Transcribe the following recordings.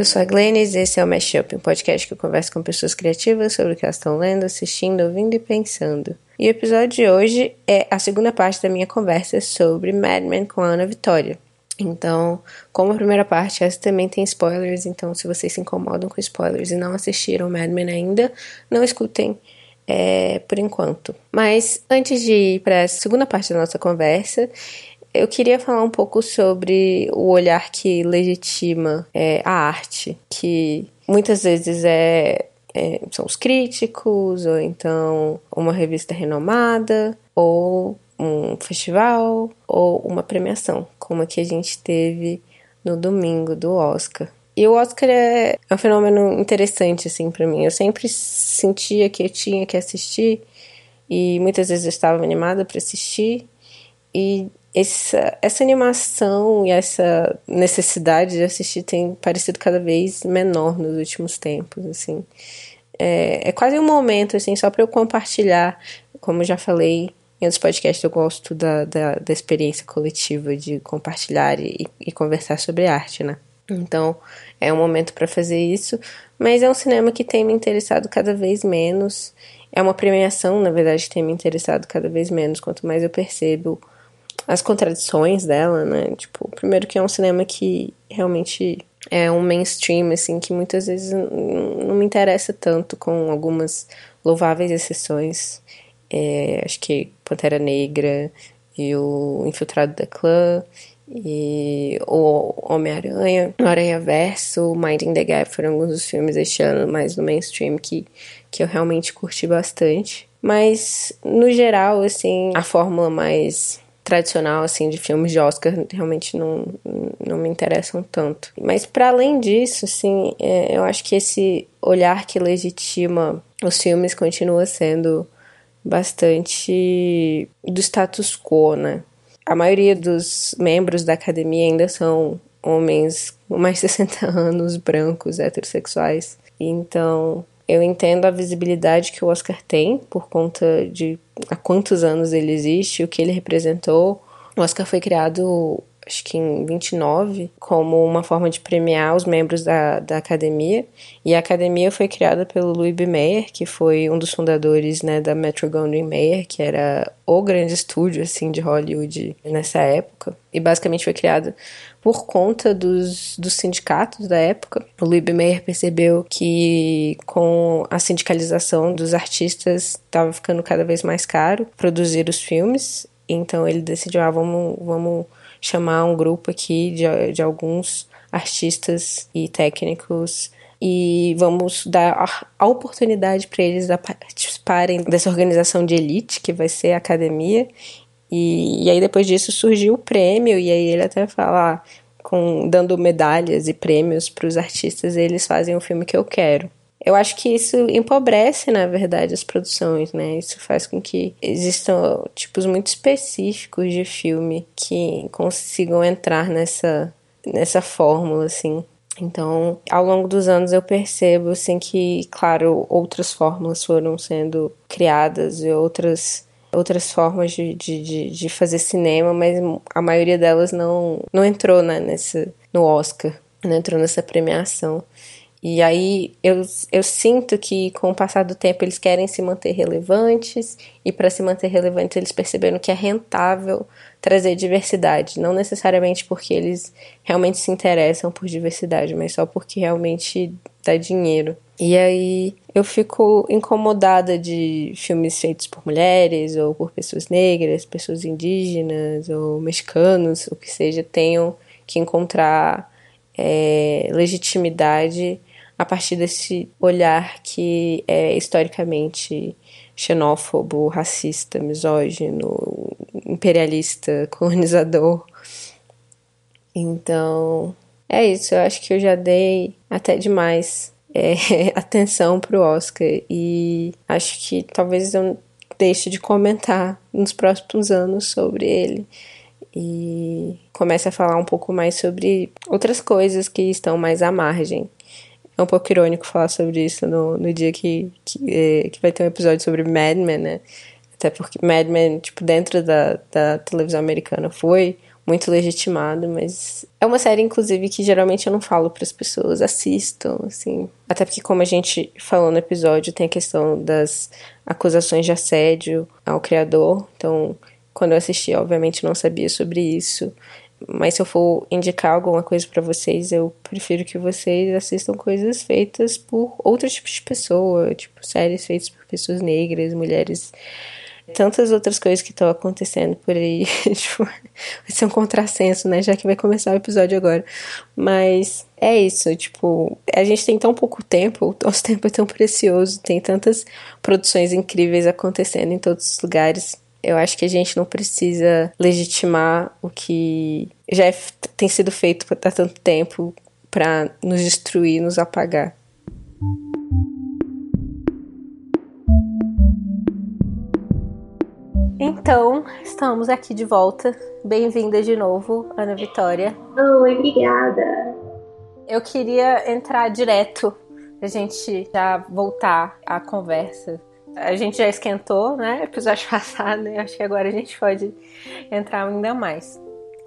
Eu sou a Glennis e esse é o Mashup, um podcast que eu converso com pessoas criativas sobre o que elas estão lendo, assistindo, ouvindo e pensando. E o episódio de hoje é a segunda parte da minha conversa sobre Mad Men com a Ana Vitória. Então, como a primeira parte, essa também tem spoilers, então se vocês se incomodam com spoilers e não assistiram Mad Men ainda, não escutem é, por enquanto. Mas antes de ir para a segunda parte da nossa conversa, eu queria falar um pouco sobre o olhar que legitima é, a arte, que muitas vezes é, é, são os críticos, ou então uma revista renomada, ou um festival, ou uma premiação, como a que a gente teve no domingo do Oscar. E o Oscar é, é um fenômeno interessante, assim, para mim. Eu sempre sentia que eu tinha que assistir, e muitas vezes eu estava animada para assistir, e essa, essa animação e essa necessidade de assistir tem parecido cada vez menor nos últimos tempos, assim. É, é quase um momento, assim, só para eu compartilhar, como já falei em outros podcasts, eu gosto da, da, da experiência coletiva de compartilhar e, e conversar sobre arte, né? Então, é um momento para fazer isso, mas é um cinema que tem me interessado cada vez menos. É uma premiação, na verdade, que tem me interessado cada vez menos, quanto mais eu percebo as contradições dela, né? Tipo, primeiro que é um cinema que realmente é um mainstream, assim, que muitas vezes não me interessa tanto, com algumas louváveis exceções. É, acho que Pantera Negra e o Infiltrado da Clã e o Homem-Aranha, Aranha Verso, Minding the Gap foram alguns dos filmes este ano mais no mainstream que, que eu realmente curti bastante. Mas, no geral, assim, a fórmula mais tradicional assim de filmes de Oscar realmente não, não me interessam tanto. Mas para além disso, assim, é, eu acho que esse olhar que legitima os filmes continua sendo bastante do status quo, né? A maioria dos membros da academia ainda são homens com mais de 60 anos, brancos, heterossexuais. Então, eu entendo a visibilidade que o Oscar tem por conta de há quantos anos ele existe, o que ele representou. O Oscar foi criado, acho que em 29, como uma forma de premiar os membros da, da academia. E a academia foi criada pelo Louis B. Mayer, que foi um dos fundadores né, da Metro Goldwyn Mayer, que era o grande estúdio assim de Hollywood nessa época. E basicamente foi criado por conta dos, dos sindicatos da época. O Louis B. Mayer percebeu que com a sindicalização dos artistas estava ficando cada vez mais caro produzir os filmes, então ele decidiu, ah, vamos, vamos chamar um grupo aqui de, de alguns artistas e técnicos e vamos dar a, oportunidade para eles participarem dessa organização de elite que vai ser a academia e, e aí depois disso surgiu o prêmio, e aí ele até fala, ah, com, dando medalhas e prêmios para os artistas, eles fazem o filme que eu quero. Eu acho que isso empobrece, na verdade, as produções, né? Isso faz com que existam tipos muito específicos de filme que consigam entrar nessa, nessa fórmula, assim. Então, ao longo dos anos eu percebo, assim, que, claro, outras fórmulas foram sendo criadas e outras outras formas de, de, de, fazer cinema, mas a maioria delas não, não entrou né, nesse, no Oscar, não entrou nessa premiação. E aí eu, eu sinto que com o passar do tempo eles querem se manter relevantes e para se manter relevantes eles perceberam que é rentável trazer diversidade, não necessariamente porque eles realmente se interessam por diversidade, mas só porque realmente dá dinheiro. E aí eu fico incomodada de filmes feitos por mulheres ou por pessoas negras, pessoas indígenas ou mexicanos, o que seja, tenham que encontrar é, legitimidade a partir desse olhar que é historicamente xenófobo, racista, misógino, imperialista, colonizador. Então, é isso. Eu acho que eu já dei até demais é, atenção pro Oscar e acho que talvez eu deixe de comentar nos próximos anos sobre ele e comece a falar um pouco mais sobre outras coisas que estão mais à margem. É um pouco irônico falar sobre isso no, no dia que, que, é, que vai ter um episódio sobre Mad Men, né? Até porque Mad Men, tipo, dentro da, da televisão americana foi muito legitimado, mas é uma série, inclusive, que geralmente eu não falo para as pessoas, assistam, assim. Até porque, como a gente falou no episódio, tem a questão das acusações de assédio ao criador. Então, quando eu assisti, obviamente não sabia sobre isso. Mas se eu for indicar alguma coisa para vocês, eu prefiro que vocês assistam coisas feitas por outros tipos de pessoa, tipo séries feitas por pessoas negras, mulheres tantas outras coisas que estão acontecendo por aí. tipo, vai ser um contrassenso, né? Já que vai começar o episódio agora. Mas é isso, tipo, a gente tem tão pouco tempo, o nosso tempo é tão precioso, tem tantas produções incríveis acontecendo em todos os lugares. Eu acho que a gente não precisa legitimar o que já é, tem sido feito há tanto tempo para nos destruir, nos apagar. Então, estamos aqui de volta. Bem-vinda de novo, Ana Vitória. Oi, obrigada. Eu queria entrar direto, a gente já voltar à conversa. A gente já esquentou, né? Episódio passado, né? Acho que agora a gente pode entrar ainda mais.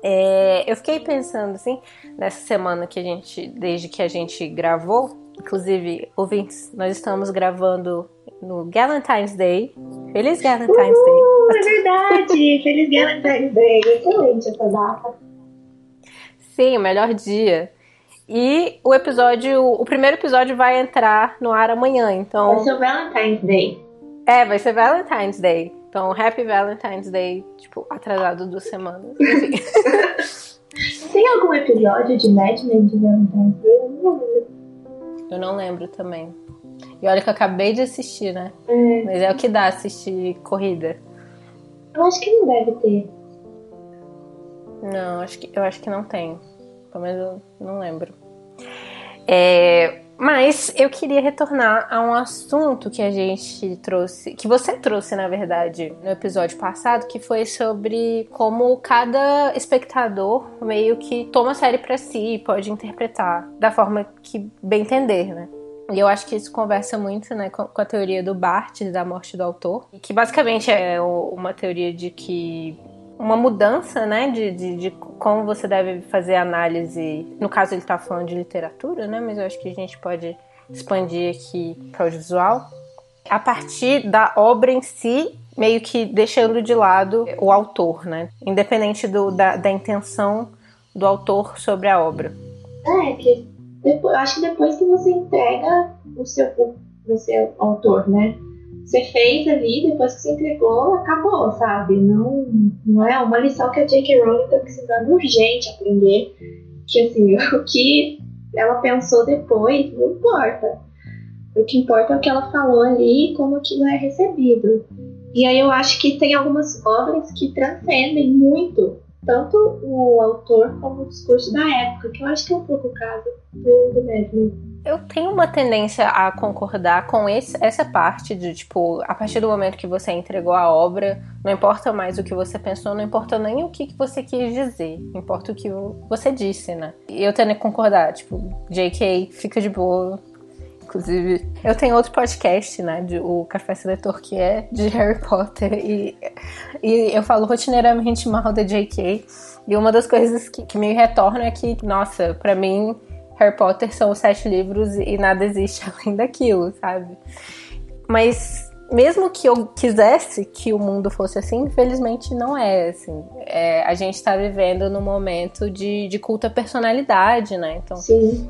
É, eu fiquei pensando assim, nessa semana que a gente, desde que a gente gravou, inclusive, ouvintes, nós estamos gravando no Galentine's Day. Feliz Galentine's uh, Day! É verdade! Feliz Galentine's Day! Excelente essa data. Sim, o melhor dia. E o episódio, o primeiro episódio vai entrar no ar amanhã, então. Vai ser o Valentine's Day. É, vai ser Valentine's Day. Então, Happy Valentine's Day, tipo, atrasado duas semanas. Tem algum episódio de Mad Men de Valentine's Day? Eu não lembro também. E olha que eu acabei de assistir, né? É. Mas é o que dá assistir corrida. Eu acho que não deve ter. Não, acho que, eu acho que não tem. Pelo menos eu não lembro. É, mas eu queria retornar a um assunto que a gente trouxe, que você trouxe, na verdade, no episódio passado, que foi sobre como cada espectador meio que toma a série para si e pode interpretar da forma que bem entender, né? E eu acho que isso conversa muito né, com, a teoria do Bart, da morte do autor, que basicamente é uma teoria de que uma mudança né, de, de, de, como você deve fazer análise. No caso, ele está falando de literatura, né, mas eu acho que a gente pode expandir aqui para o visual. A partir da obra em si, meio que deixando de lado o autor, né? Independente do, da, da intenção do autor sobre a obra. É, que depois, acho que depois que você entrega o seu, o seu autor, né? Você fez ali, depois que você entregou, acabou, sabe? Não, não é uma lição que a J.K. Rowling tá precisando urgente aprender. Que assim, o que ela pensou depois não importa. O que importa é o que ela falou ali e como aquilo é recebido. E aí eu acho que tem algumas obras que transcendem muito tanto o autor como o discurso da época, que eu acho que é um pouco o caso do, do. Eu tenho uma tendência a concordar com esse, essa parte de, tipo, a partir do momento que você entregou a obra, não importa mais o que você pensou, não importa nem o que, que você quis dizer, importa o que você disse, né? Eu tendo que concordar, tipo, JK, fica de boa, Inclusive, eu tenho outro podcast, né, de, o Café Seletor, que é de Harry Potter, e, e eu falo rotineiramente mal da J.K. E uma das coisas que, que me retorna é que, nossa, para mim, Harry Potter são os sete livros e nada existe além daquilo, sabe? Mas mesmo que eu quisesse que o mundo fosse assim, infelizmente não é assim. É, a gente está vivendo num momento de, de culta personalidade, né? Então, Sim.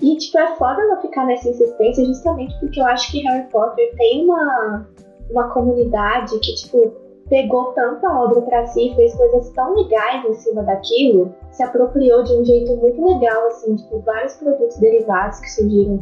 E, tipo, é foda ela ficar nessa insistência justamente porque eu acho que Harry Potter tem uma, uma comunidade que, tipo, pegou tanta obra para si, fez coisas tão legais em cima daquilo, se apropriou de um jeito muito legal, assim, tipo, vários produtos derivados que surgiram,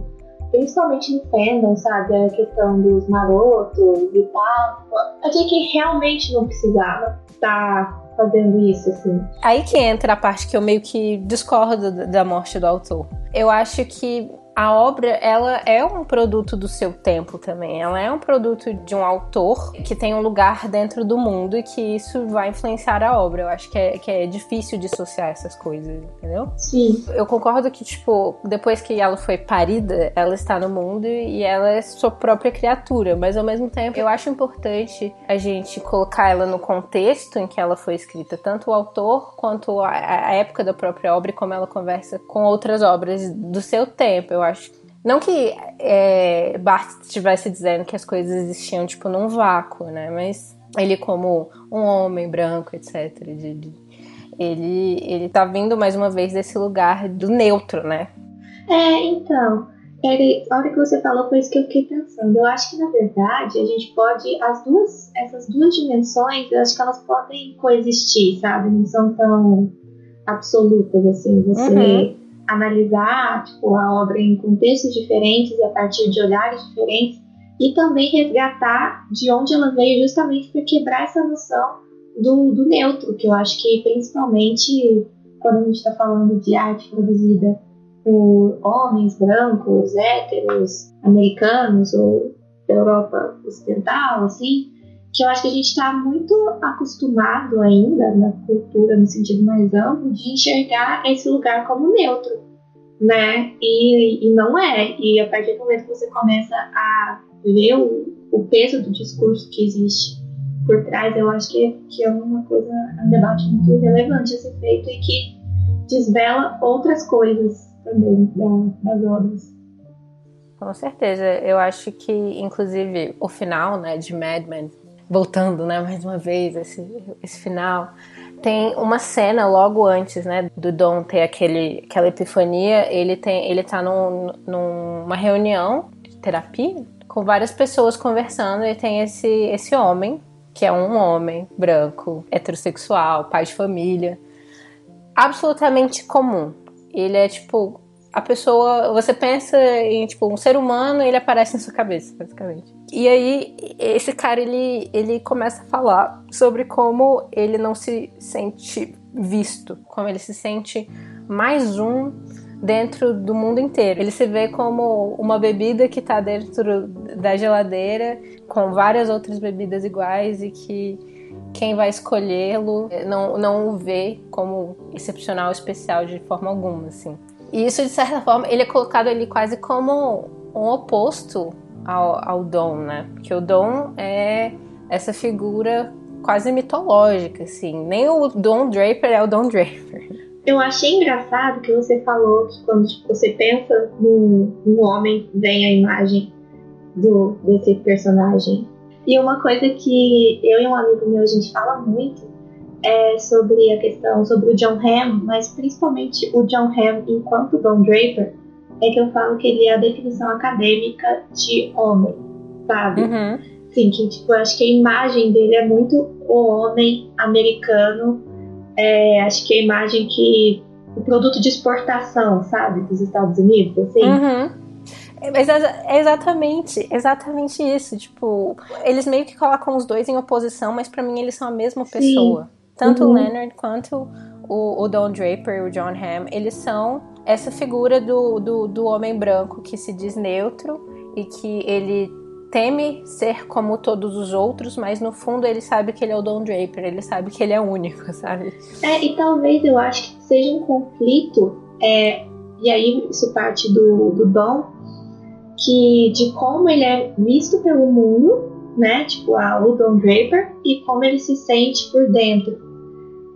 principalmente no fandom, sabe? A questão dos marotos e tal. Tipo, a gente realmente não precisava estar tá fazendo isso, assim. Aí que entra a parte que eu meio que discordo da morte do autor. Eu acho que a obra ela é um produto do seu tempo também. Ela é um produto de um autor que tem um lugar dentro do mundo e que isso vai influenciar a obra. Eu acho que é, que é difícil dissociar essas coisas, entendeu? Sim. Eu concordo que, tipo, depois que ela foi parida, ela está no mundo e ela é sua própria criatura. Mas ao mesmo tempo, eu acho importante a gente colocar ela no contexto em que ela foi escrita, tanto o autor quanto a, a época da própria obra e como ela conversa com outras obras do seu tempo. Eu acho. Não que é, Barthes estivesse dizendo que as coisas existiam, tipo, num vácuo, né? Mas ele, como um homem branco, etc., de, ele, ele tá vindo mais uma vez desse lugar do neutro, né? É, então. Ele, a hora que você falou foi isso que eu fiquei pensando. Eu acho que na verdade a gente pode as duas essas duas dimensões, eu acho que elas podem coexistir, sabe? Não são tão absolutas assim. Você uhum analisar tipo, a obra em contextos diferentes, a partir de olhares diferentes, e também resgatar de onde ela veio, justamente para quebrar essa noção do, do neutro, que eu acho que principalmente quando a gente está falando de arte produzida por homens brancos, héteros, americanos ou da Europa Ocidental, assim, que eu acho que a gente está muito acostumado ainda na cultura, no sentido mais amplo, de enxergar esse lugar como neutro, né? E, e não é. E a partir do momento que você começa a ver o, o peso do discurso que existe por trás, eu acho que, que é uma coisa, um debate muito relevante a ser feito e que desvela outras coisas também da, das obras. Com certeza, eu acho que inclusive o final, né, de Mad Men voltando, né, mais uma vez, esse, esse final. Tem uma cena logo antes, né, do Dom ter aquele, aquela epifania, ele tem, ele tá num, numa reunião de terapia com várias pessoas conversando e tem esse, esse homem, que é um homem branco, heterossexual, pai de família, absolutamente comum. Ele é tipo a pessoa, você pensa em tipo um ser humano, ele aparece na sua cabeça, basicamente. E aí esse cara ele ele começa a falar sobre como ele não se sente visto, como ele se sente mais um dentro do mundo inteiro. Ele se vê como uma bebida que está dentro da geladeira com várias outras bebidas iguais e que quem vai escolhê-lo não, não o vê como excepcional, especial de forma alguma, assim. E isso, de certa forma, ele é colocado ali quase como um oposto ao, ao Dom, né? Porque o Dom é essa figura quase mitológica, assim. Nem o Don Draper é o Don Draper. Eu achei engraçado que você falou que quando tipo, você pensa num, num homem, vem a imagem do, desse personagem. E uma coisa que eu e um amigo meu a gente fala muito é sobre a questão sobre o John Hamm, mas principalmente o John Hamm enquanto Don Draper, é que eu falo que ele é a definição acadêmica de homem, sabe? Uhum. Sim, que tipo, eu acho que a imagem dele é muito o homem americano. É, acho que a imagem que. o produto de exportação, sabe, dos Estados Unidos, assim. Uhum. É, mas é exatamente, exatamente isso. Tipo, eles meio que colocam os dois em oposição, mas para mim eles são a mesma pessoa. Sim. Tanto uhum. o Leonard quanto o, o Don Draper e o John Hamm, eles são essa figura do, do, do homem branco que se diz neutro e que ele teme ser como todos os outros, mas no fundo ele sabe que ele é o Don Draper, ele sabe que ele é único, sabe? É, e talvez eu acho que seja um conflito, é, e aí isso parte do, do Don, que de como ele é visto pelo mundo, né? Tipo, a, o Don Draper, e como ele se sente por dentro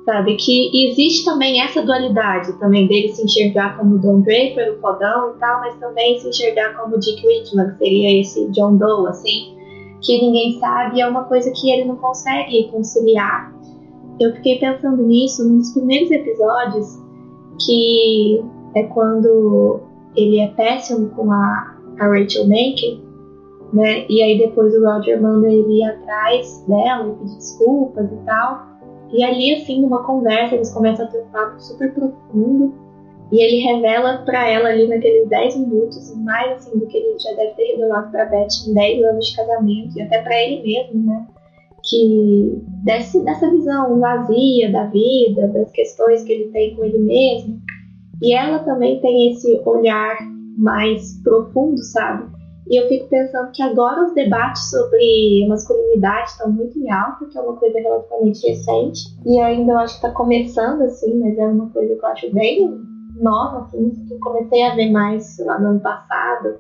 sabe? Que existe também essa dualidade também dele se enxergar como Don Draper, o fodão e tal, mas também se enxergar como Dick Whitman, que seria esse John Doe, assim, que ninguém sabe, é uma coisa que ele não consegue conciliar. Eu fiquei pensando nisso num dos primeiros episódios, que é quando ele é péssimo com a, a Rachel Menken, né? E aí depois o Roger manda ele ir atrás dela e pedir desculpas e tal. E ali, assim, numa conversa, eles começam a ter um papo super profundo. E ele revela para ela ali naqueles 10 minutos, mais assim do que ele já deve ter revelado para Beth em 10 anos de casamento, e até para ele mesmo, né? Que desse, dessa visão vazia da vida, das questões que ele tem com ele mesmo. E ela também tem esse olhar mais profundo, sabe? E eu fico pensando que agora os debates sobre masculinidade estão muito em alta, que é uma coisa relativamente recente. E ainda eu acho que está começando, assim, mas é uma coisa que eu acho bem nova, assim, que eu comecei a ver mais lá no ano passado,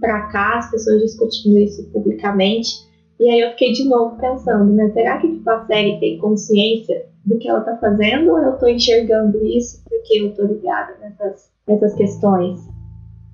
para cá, as pessoas discutindo isso publicamente. E aí eu fiquei de novo pensando, né? Será que tipo, a série tem consciência do que ela tá fazendo ou eu tô enxergando isso porque eu tô ligada nessas, nessas questões?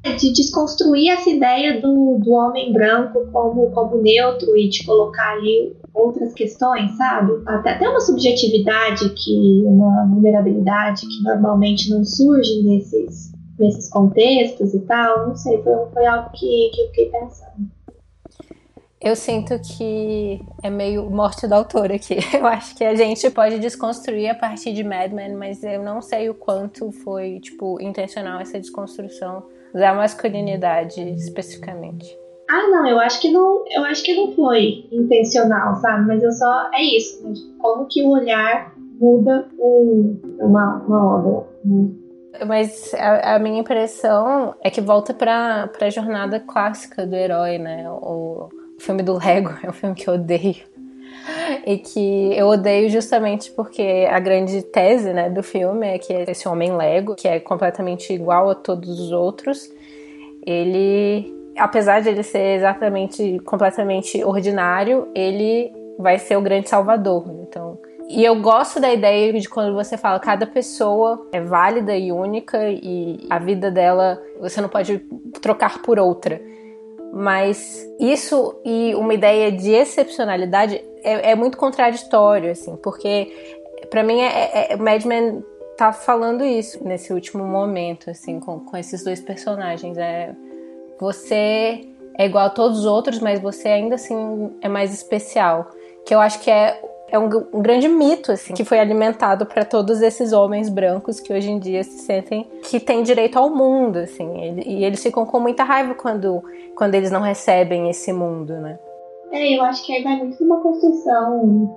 De desconstruir essa ideia do, do homem branco como, como neutro e de colocar ali outras questões, sabe? Até, até uma subjetividade que, uma vulnerabilidade que normalmente não surge nesses, nesses contextos e tal. Não sei, foi, foi algo que, que eu fiquei pensando. Eu sinto que é meio morte da autora aqui. Eu acho que a gente pode desconstruir a partir de Mad Men, mas eu não sei o quanto foi, tipo, intencional essa desconstrução da masculinidade especificamente. Ah, não, eu acho que não, eu acho que não foi intencional, sabe? Mas eu só é isso, né? como que o olhar muda um, uma, uma obra. Né? Mas a, a, minha impressão é que volta para a jornada clássica do herói, né? O, o filme do Lego é um filme que eu odeio. E que eu odeio justamente porque a grande tese né, do filme é que esse homem Lego, que é completamente igual a todos os outros, ele, apesar de ele ser exatamente, completamente ordinário, ele vai ser o grande salvador. Então, e eu gosto da ideia de quando você fala cada pessoa é válida e única e a vida dela você não pode trocar por outra. Mas isso e uma ideia de excepcionalidade é, é muito contraditório, assim, porque para mim é, é, é Mad Men tá falando isso nesse último momento, assim, com, com esses dois personagens. É você é igual a todos os outros, mas você ainda assim é mais especial. Que eu acho que é é um, um, grande mito, assim, que foi alimentado para todos esses homens brancos que hoje em dia se sentem que têm direito ao mundo, assim, e eles ficam com muita raiva quando, quando eles não recebem esse mundo, né? É, eu acho que aí vai muito numa construção,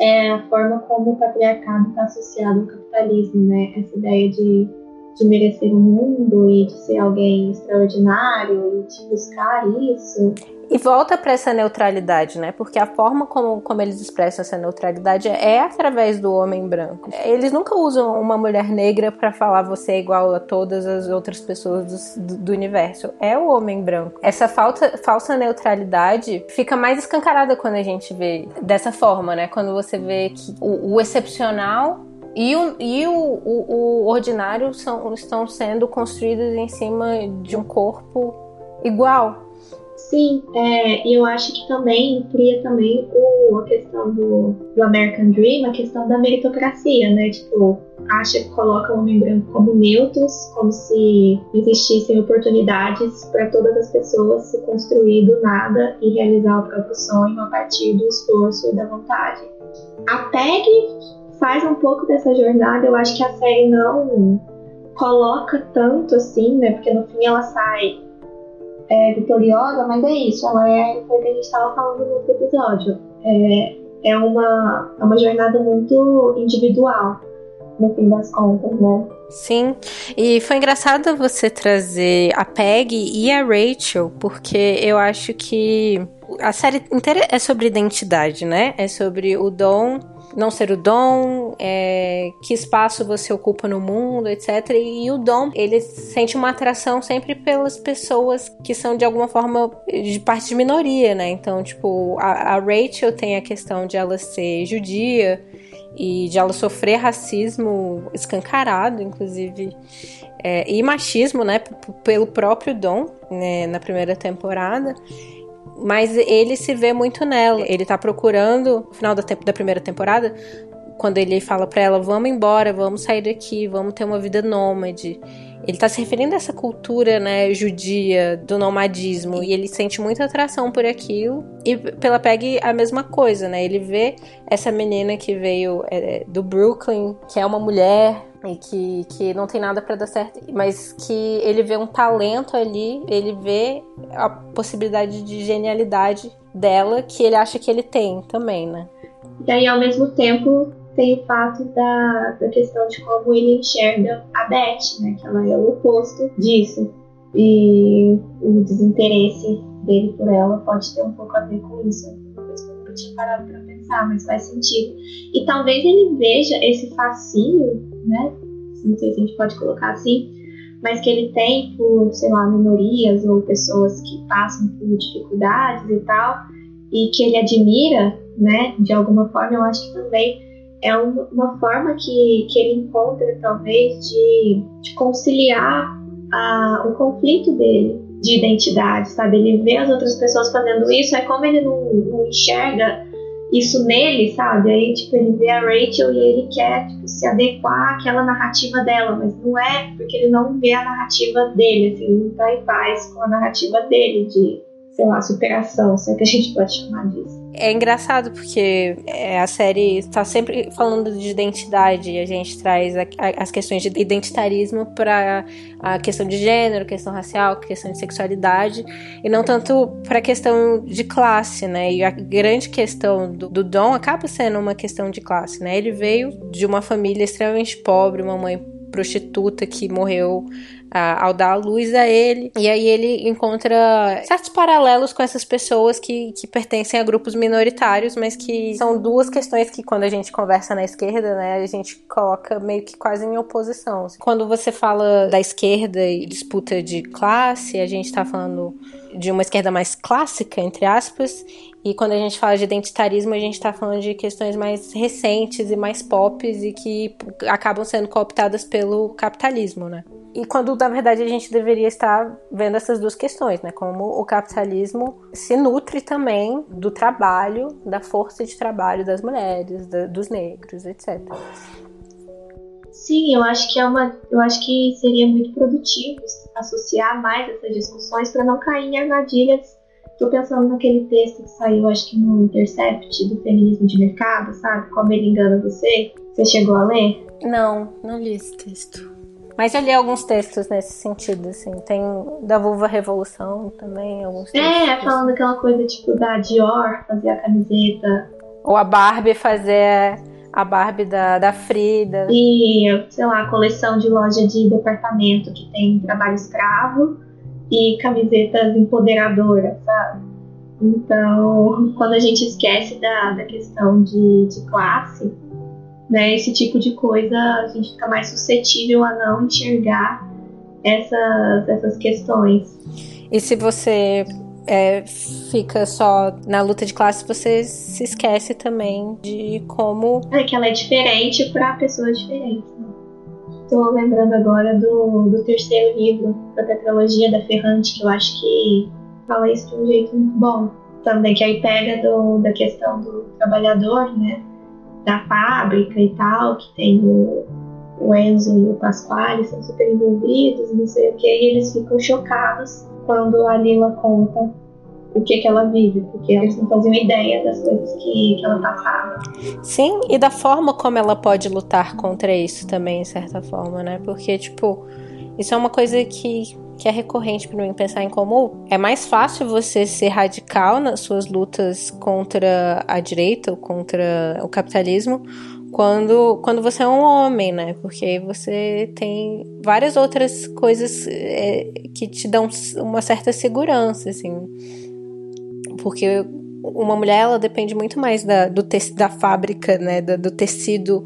é, a forma como o patriarcado está associado ao capitalismo, né? Essa ideia de, de merecer o mundo e de ser alguém extraordinário e de buscar isso. E volta para essa neutralidade, né? Porque a forma como, como eles expressam essa neutralidade é através do homem branco. Eles nunca usam uma mulher negra para falar você é igual a todas as outras pessoas do, do, universo. É o homem branco. Essa falta, falsa neutralidade fica mais escancarada quando a gente vê dessa forma, né? Quando você vê que o, o excepcional e o, e o, o, o ordinário são, estão sendo construídos em cima de um corpo igual. Sim, é, eu acho que também cria também o, a questão do, do American Dream, a questão da meritocracia, né? Tipo, acha que coloca o homem branco como neutros, como se existissem oportunidades para todas as pessoas se construir do nada e realizar o próprio sonho a partir do esforço e da vontade. A PEG faz um pouco dessa jornada, eu acho que a série não coloca tanto assim, né? Porque no fim ela sai é, vitoriosa, mas é isso, ela é, foi o que a gente estava falando no outro episódio. É, é, uma, é uma jornada muito individual, no fim das contas, né? Sim, e foi engraçado você trazer a Peg e a Rachel, porque eu acho que a série inteira é sobre identidade, né? É sobre o Dom não ser o dom, é, que espaço você ocupa no mundo, etc. E o dom, ele sente uma atração sempre pelas pessoas que são de alguma forma de parte de minoria, né? Então, tipo, a, a Rachel tem a questão de ela ser judia e de ela sofrer racismo escancarado, inclusive. É, e machismo, né, pelo próprio Dom, né, na primeira temporada mas ele se vê muito nela. Ele tá procurando, no final da, da primeira temporada, quando ele fala para ela: vamos embora, vamos sair daqui, vamos ter uma vida nômade. Ele tá se referindo a essa cultura, né, judia do nomadismo e ele sente muita atração por aquilo. E pela Peg a mesma coisa, né? Ele vê essa menina que veio é, do Brooklyn, que é uma mulher e que, que não tem nada para dar certo, mas que ele vê um talento ali, ele vê a possibilidade de genialidade dela que ele acha que ele tem também, né? E aí, ao mesmo tempo, tem o fato da, da questão de como ele enxerga a Beth, né? Que ela é o oposto disso. E o desinteresse dele por ela pode ter um pouco a ver com isso. Eu nunca tinha parado pra pensar, mas faz sentido. E talvez ele veja esse fascínio, né? Não sei se a gente pode colocar assim, mas que ele tem por, sei lá, minorias ou pessoas que passam por dificuldades e tal, e que ele admira, né, de alguma forma, eu acho que também é uma, forma que, que ele encontra, talvez, de, de conciliar a, o conflito dele de identidade, sabe? Ele vê as outras pessoas fazendo isso, é como ele não, não enxerga isso nele, sabe? Aí, tipo, ele vê a Rachel e ele quer tipo, se adequar àquela narrativa dela, mas não é porque ele não vê a narrativa dele, assim, não tá em paz com a narrativa dele de sei lá, superação, se é que a gente pode chamar disso. É engraçado porque é, a série está sempre falando de identidade e a gente traz a, a, as questões de identitarismo para a questão de gênero, questão racial, questão de sexualidade e não tanto para a questão de classe, né? E a grande questão do, do Dom acaba sendo uma questão de classe, né? Ele veio de uma família extremamente pobre, uma mãe prostituta que morreu ao dar a luz a ele. E aí ele encontra certos paralelos com essas pessoas que, que pertencem a grupos minoritários, mas que são duas questões que quando a gente conversa na esquerda, né, a gente coloca meio que quase em oposição. Quando você fala da esquerda e disputa de classe, a gente tá falando de uma esquerda mais clássica, entre aspas, e quando a gente fala de identitarismo, a gente está falando de questões mais recentes e mais pop e que acabam sendo cooptadas pelo capitalismo, né? E quando na verdade a gente deveria estar vendo essas duas questões, né? Como o capitalismo se nutre também do trabalho, da força de trabalho das mulheres, da, dos negros, etc. Sim, eu acho que é uma, eu acho que seria muito produtivo associar mais essas discussões para não cair em armadilhas. Estou pensando naquele texto que saiu, acho que no Intercept do feminismo de mercado, sabe? Como ele engana você. Você chegou a ler? Não, não li esse texto. Mas eu li alguns textos nesse sentido, assim. Tem da Vulva Revolução também, alguns textos. É, falando aquela coisa tipo da Dior fazer a camiseta. Ou a Barbie fazer a Barbie da, da Frida. E, sei lá, a coleção de loja de departamento que tem trabalho escravo e camisetas empoderadoras, sabe? Então, quando a gente esquece da, da questão de, de classe, né, esse tipo de coisa a gente fica mais suscetível a não enxergar essas, essas questões. E se você é, fica só na luta de classe, você se esquece também de como. É que ela é diferente para pessoas diferentes. Estou lembrando agora do, do terceiro livro da tetralogia da Ferrante, que eu acho que fala isso de um jeito muito bom. Também que aí pega do, da questão do trabalhador, né? da fábrica e tal, que tem o, o Enzo e o Pasquale, são super envolvidos, não sei o que, e eles ficam chocados quando a Lila conta o que, que ela vive, porque eles não faziam ideia das coisas que, que ela passava. Sim, e da forma como ela pode lutar contra isso também, de certa forma, né? Porque, tipo, isso é uma coisa que que é recorrente para mim pensar em como é mais fácil você ser radical nas suas lutas contra a direita ou contra o capitalismo quando, quando você é um homem, né? Porque você tem várias outras coisas é, que te dão uma certa segurança, assim. Porque uma mulher, ela depende muito mais da, do te, da fábrica, né? Da, do tecido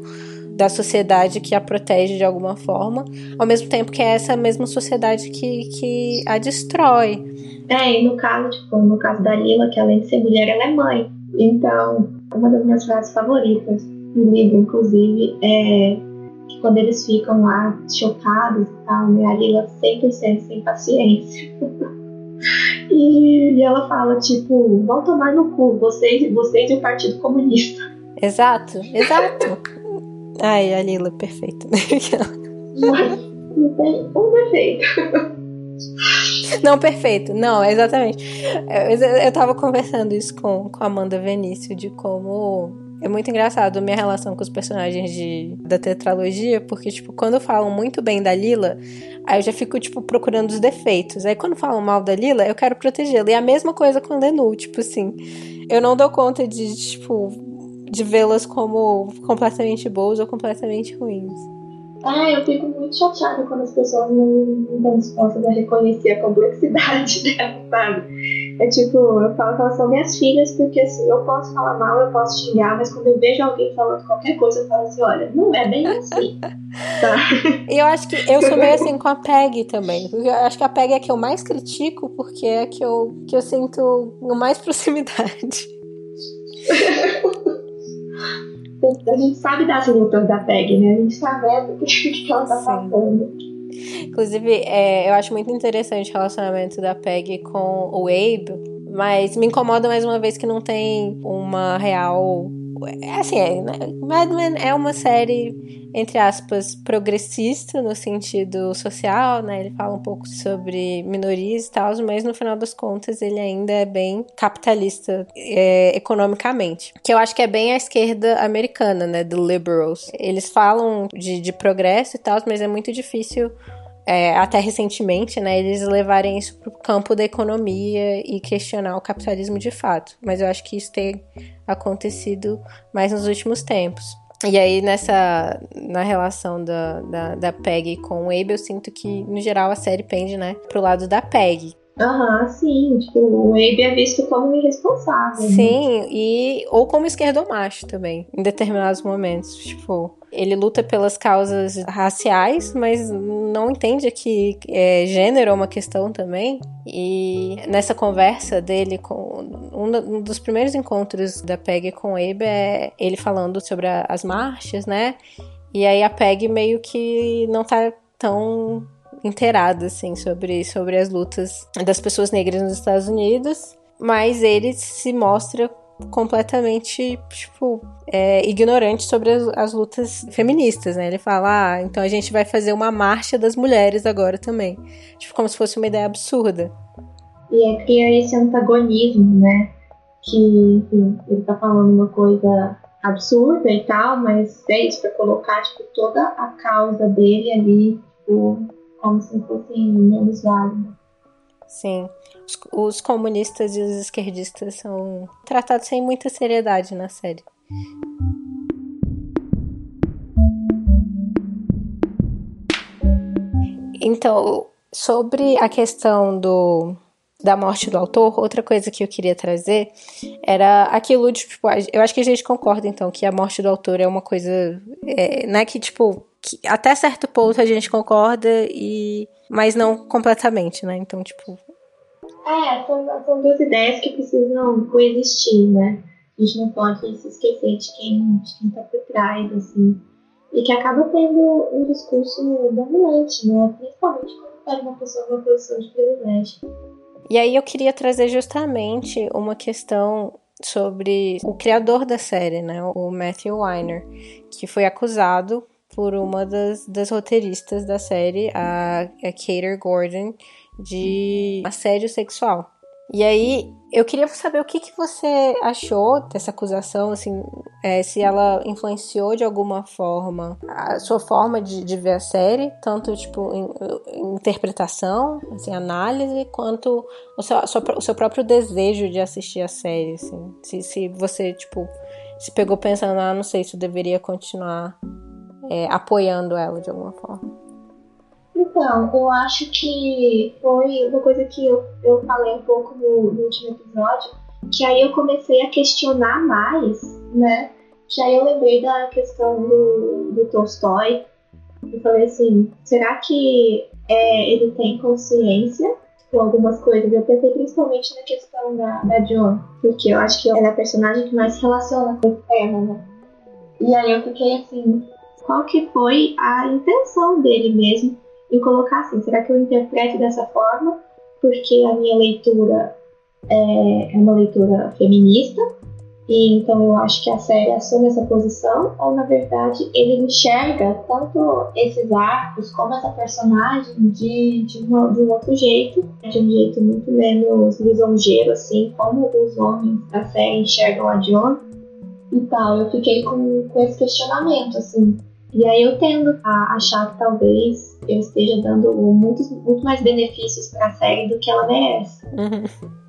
da sociedade que a protege de alguma forma, ao mesmo tempo que é essa mesma sociedade que, que a destrói. É, e no caso, tipo, no caso da Lila, que além de ser mulher, ela é mãe. Então, uma das minhas frases favoritas do livro, inclusive, é que quando eles ficam lá chocados e tal, né, a Lila 100% sem paciência. e, e ela fala, tipo, vão tomar no cu, vocês, vocês e o Partido Comunista. Exato, exato. Ai, a Lila, perfeita. não tem um defeito. Não, perfeito. Não, exatamente. Eu, eu tava conversando isso com, com a Amanda Venício de como é muito engraçado a minha relação com os personagens de, da tetralogia, porque, tipo, quando falam muito bem da Lila, aí eu já fico, tipo, procurando os defeitos. Aí quando falam mal da Lila, eu quero protegê-la. E a mesma coisa com Lenu, tipo assim. Eu não dou conta de, tipo, de vê-las como completamente boas ou completamente ruins. Ah, eu fico muito chateada quando as pessoas não, estão dispostas a reconhecer a complexidade dela, sabe? É tipo, eu falo que elas são minhas filhas porque assim, eu posso falar mal, eu posso xingar, mas quando eu vejo alguém falando qualquer coisa, eu falo assim, olha, não é bem assim. tá? E eu acho que eu sou meio assim com a Peg também. Eu acho que a Peg é a que eu mais critico porque é a que eu, que eu sinto mais proximidade. A gente sabe das lutas da PEG, né? A gente sabe o que, ela tá passando. Inclusive, é, eu acho muito interessante o relacionamento da Peg com o Abe, mas me incomoda mais uma vez que não tem uma real assim, é, né? Mad Men é uma série, entre aspas, progressista no sentido social, né? Ele fala um pouco sobre minorias e tal, mas no final das contas ele ainda é bem capitalista é, economicamente. Que eu acho que é bem a esquerda americana, né? The liberals. Eles falam de, de progresso e tal, mas é muito difícil é, até recentemente, né, eles levarem isso para o campo da economia e questionar o capitalismo de fato. Mas eu acho que isso tem acontecido mais nos últimos tempos. E aí, nessa na relação da, da, da Peg com o Abe, eu sinto que, no geral, a série pende, né, pro lado da Peg. Aham, sim. Tipo, o Abe é visto como irresponsável. Né? Sim, né? e ou como esquerdomacho também, em determinados momentos. Tipo, ele luta pelas causas raciais, mas não entende que é, gênero é uma questão também. E nessa conversa dele com um dos primeiros encontros da Peg com o Abe é ele falando sobre a, as marchas, né? E aí a Peg meio que não tá tão inteirada, assim, sobre, sobre as lutas das pessoas negras nos Estados Unidos, mas ele se mostra completamente, tipo, é, ignorante sobre as, as, lutas feministas, né? Ele fala, ah, então a gente vai fazer uma marcha das mulheres agora também. Tipo, como se fosse uma ideia absurda. E é cria esse antagonismo, né? Que, enfim, ele tá falando uma coisa absurda e tal, mas é isso, pra colocar, tipo, toda a causa dele ali, tipo, como se fosse menos válido. Sim. Os, os, comunistas e os esquerdistas são tratados sem muita seriedade na série. Então, sobre a questão do da morte do autor, outra coisa que eu queria trazer era aquilo de, tipo, eu acho que a gente concorda, então, que a morte do autor é uma coisa, é, não é que, tipo, que até certo ponto a gente concorda e mas não completamente, né? Então, tipo, é, são, são duas ideias que precisam coexistir, né? A gente não pode se esquecer de quem, de quem tá por trás, assim. E que acaba tendo um discurso dominante, né? Principalmente quando pega uma pessoa numa posição de privilégio. E aí eu queria trazer justamente uma questão sobre o criador da série, né? O Matthew Weiner, que foi acusado por uma das, das roteiristas da série, a, a Kater Gordon, de assédio sexual. E aí, eu queria saber o que, que você achou dessa acusação, assim, é, se ela influenciou de alguma forma a sua forma de, de ver a série, tanto, tipo, em, em interpretação, assim, análise, quanto o seu, o seu próprio desejo de assistir a série, assim. Se, se você, tipo, se pegou pensando, ah, não sei se eu deveria continuar é, apoiando ela de alguma forma. Então, eu acho que foi uma coisa que eu, eu falei um pouco no, no último episódio, que aí eu comecei a questionar mais, né? Que aí eu lembrei da questão do, do Tolstói. E falei assim, será que é, ele tem consciência com algumas coisas? Eu pensei principalmente na questão da, da John, porque eu acho que ela é a personagem que mais se relaciona com o Terra, né? E aí eu fiquei assim, qual que foi a intenção dele mesmo e colocar assim: será que eu interpreto dessa forma porque a minha leitura é, é uma leitura feminista? E então eu acho que a série assume essa posição, ou na verdade ele enxerga tanto esses arcos como essa personagem de, de, uma, de um outro jeito, de um jeito muito menos lisonjeiro, assim, como os homens da série enxergam a John e tal. Eu fiquei com, com esse questionamento, assim. E aí eu tendo a achar que talvez eu esteja dando muitos, muito mais benefícios para a série do que ela merece.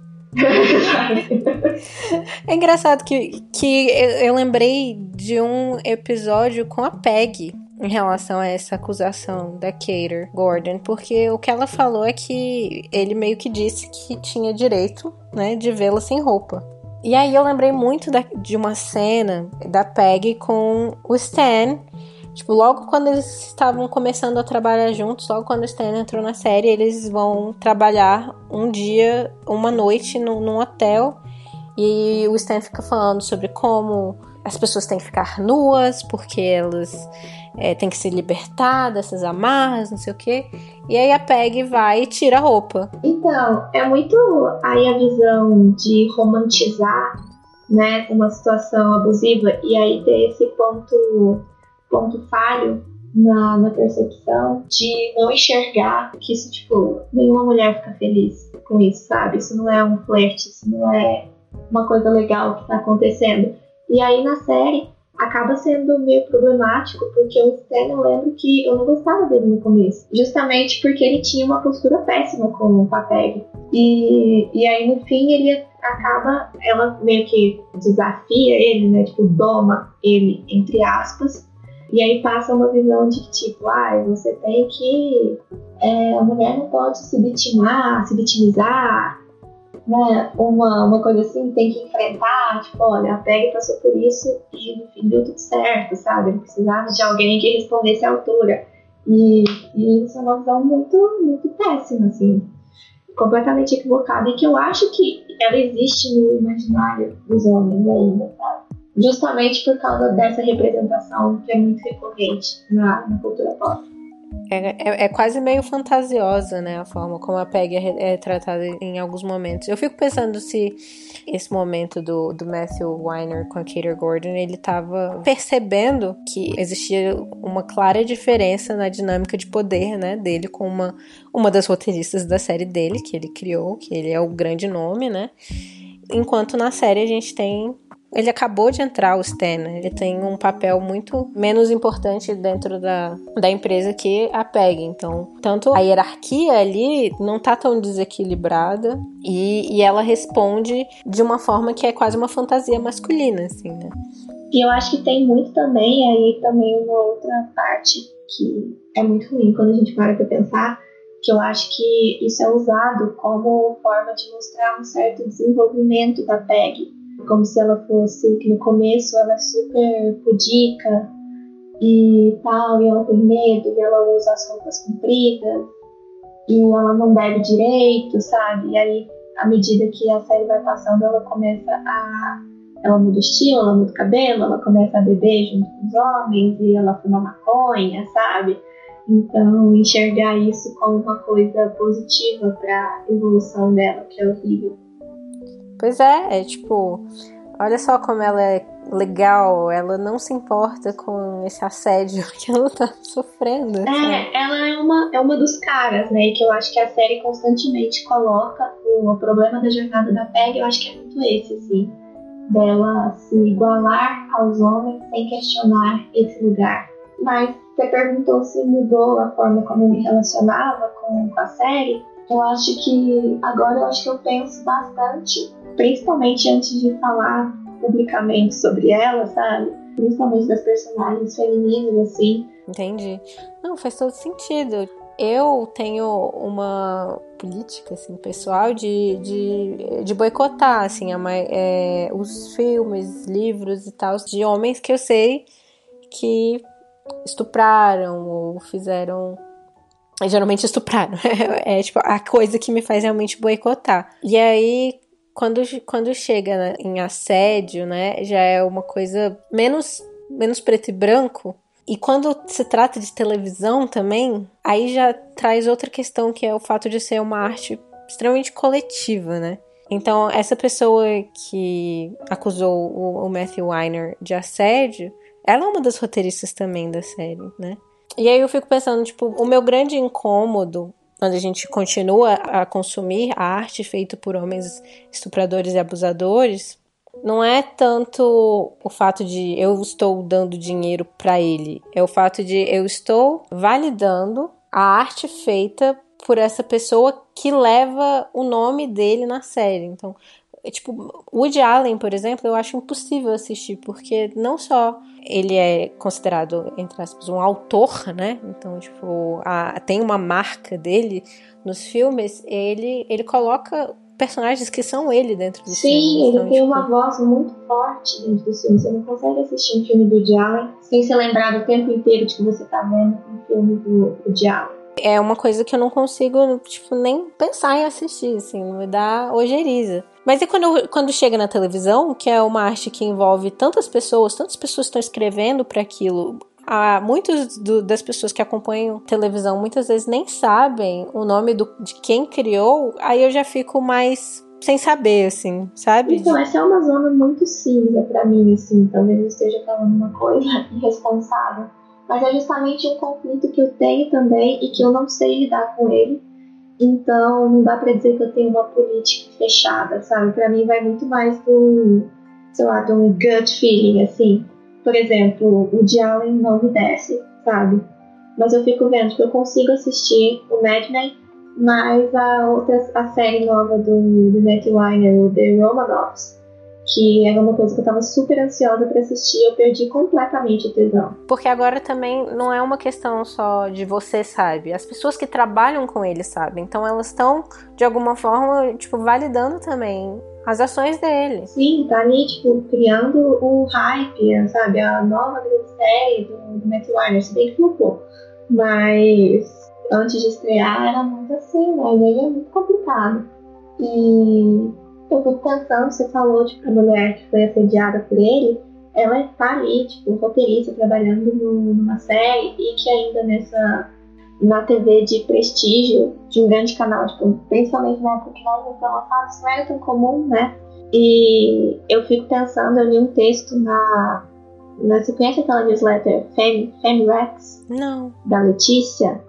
É engraçado que, que eu, eu lembrei de um episódio com a Peg em relação a essa acusação da Cater Gordon, porque o que ela falou é que ele meio que disse que tinha direito, né, de vê-la sem roupa. E aí eu lembrei muito da, de uma cena da Peg com o Stan. Tipo, logo quando eles estavam começando a trabalhar juntos, logo quando o Stan entrou na série, eles vão trabalhar um dia, uma noite no, num hotel. E o Stan fica falando sobre como as pessoas têm que ficar nuas, porque elas é, têm que se libertar dessas amarras, não sei o quê. E aí a Peg vai e tira a roupa. Então, é muito aí a visão de romantizar, né, uma situação abusiva e aí ter esse ponto, ponto falho na, na percepção de não enxergar que isso, tipo, nenhuma mulher fica feliz com isso, sabe? Isso não é um flerte, isso não é uma coisa legal que tá acontecendo. E aí na série acaba sendo meio problemático, porque o Stan, eu lembro que eu não gostava dele no começo. Justamente porque ele tinha uma postura péssima com o Papeg. E, e aí no fim ele acaba, ela meio que desafia ele, né? Tipo, doma ele, entre aspas. E aí passa uma visão de que, tipo, ah, você tem que. É, a mulher não pode se vitimar, se vitimizar, né, uma, uma coisa assim, tem que enfrentar, tipo, olha, a Peg passou por isso e no fim deu tudo certo, sabe? Ele precisava de alguém que respondesse à altura. E, e isso é uma visão muito, muito péssima, assim, completamente equivocada e que eu acho que ela existe no imaginário dos homens ainda, sabe? Justamente por causa dessa representação que é muito recorrente na, na cultura pop. É, é, é, quase meio fantasiosa, né? A forma como a Peg é, é, tratada em alguns momentos. Eu fico pensando se esse momento do, do Matthew Weiner com a Kater Gordon, ele tava percebendo que existia uma clara diferença na dinâmica de poder, né? Dele com uma, uma das roteiristas da série dele, que ele criou, que ele é o grande nome, né? Enquanto na série a gente tem ele acabou de entrar, o Stan, né? ele tem um papel muito menos importante dentro da, da empresa que a PEG. Então, tanto a hierarquia ali não tá tão desequilibrada e, e ela responde de uma forma que é quase uma fantasia masculina, assim, né? E eu acho que tem muito também, aí também uma outra parte que é muito ruim quando a gente para pra pensar, que eu acho que isso é usado como forma de mostrar um certo desenvolvimento da PEG como se ela fosse que no começo ela é super pudica e tal, e ela tem medo, e ela usa as roupas compridas, e ela não bebe direito, sabe? E aí, à medida que a série vai passando, ela começa a. Ela muda o estilo, ela muda o cabelo, ela começa a beber junto com os homens, e ela fuma maconha, sabe? Então, enxergar isso como uma coisa positiva para a evolução dela, que é horrível. Pois é, é tipo, olha só como ela é legal, ela não se importa com esse assédio que ela tá sofrendo. É, ela é uma, é uma dos caras, né? Que eu acho que a série constantemente coloca o, o problema da jornada da Peg, eu acho que é muito esse, assim. Dela se igualar aos homens sem questionar esse lugar. Mas você perguntou se mudou a forma como eu me relacionava com, com a série. Eu acho que agora eu acho que eu penso bastante principalmente antes de falar publicamente sobre ela, sabe? Principalmente das personagens femininas, assim. Entendi. Não, faz todo sentido. Eu tenho uma política, assim, pessoal de, de, de boicotar, assim, a, é, os filmes, livros e tal, de homens que eu sei que estupraram ou fizeram geralmente estupraram. é tipo a coisa que me faz realmente boicotar. E aí, quando, quando chega em assédio, né, já é uma coisa menos, menos preto e branco. E quando se trata de televisão também, aí já traz outra questão que é o fato de ser uma arte extremamente coletiva, né? Então, essa pessoa que acusou o, o Matthew Weiner de assédio, ela é uma das roteiristas também da série, né? E aí eu fico pensando, tipo, o meu grande incômodo quando a gente continua a consumir a arte feita por homens estupradores e abusadores, não é tanto o fato de eu estou dando dinheiro para ele, é o fato de eu estou validando a arte feita por essa pessoa que leva o nome dele na série. Então, tipo, Woody Allen, por exemplo, eu acho impossível assistir, porque não só ele é considerado, entre aspas, um autor, né? Então, tipo, a, tem uma marca dele nos filmes, ele, ele coloca personagens que são ele dentro dos Sim, filmes. Sim, ele então, tem tipo... uma voz muito forte dentro dos filmes. Você não consegue assistir um filme do Woody Allen sem se lembrar do tempo inteiro de que você tá vendo um filme do Woody Allen. É uma coisa que eu não consigo, tipo, nem pensar em assistir, assim, me dá ojeriza. Mas e quando, quando chega na televisão, que é uma arte que envolve tantas pessoas, tantas pessoas estão escrevendo para aquilo, ah, muitas das pessoas que acompanham televisão muitas vezes nem sabem o nome do, de quem criou, aí eu já fico mais sem saber, assim, sabe? Então, essa é uma zona muito cinza para mim, assim. Talvez eu esteja falando uma coisa irresponsável. Mas é justamente um conflito que eu tenho também e que eu não sei lidar com ele. Então, não dá pra dizer que eu tenho uma política fechada, sabe? Para mim vai muito mais do, sei lá, um gut feeling, assim. Por exemplo, o de Allen não me desce, sabe? Mas eu fico vendo que eu consigo assistir o Mad Men, mas a outra a série nova do, do Matt Weiner, o The Romanovs, que era uma coisa que eu tava super ansiosa para assistir, eu perdi completamente o tesão. Porque agora também não é uma questão só de você sabe, as pessoas que trabalham com ele sabem, então elas estão de alguma forma, tipo, validando também as ações dele. Sim, tá ali, tipo, criando o hype, sabe? A nova grande série do, do Matt Warner, se bem que flopou. Mas antes de estrear era muito assim, né? E aí é muito complicado. E eu fico pensando, você falou, tipo, a mulher que foi assediada por ele, ela tá ali, tipo, roteirista, trabalhando numa série e que ainda nessa na TV de prestígio de um grande canal, tipo, principalmente na época que nós então lançados, isso não era tão comum, né? E eu fico pensando, eu li um texto na. na você conhece aquela newsletter Fem, Femrex? Não. Da Letícia?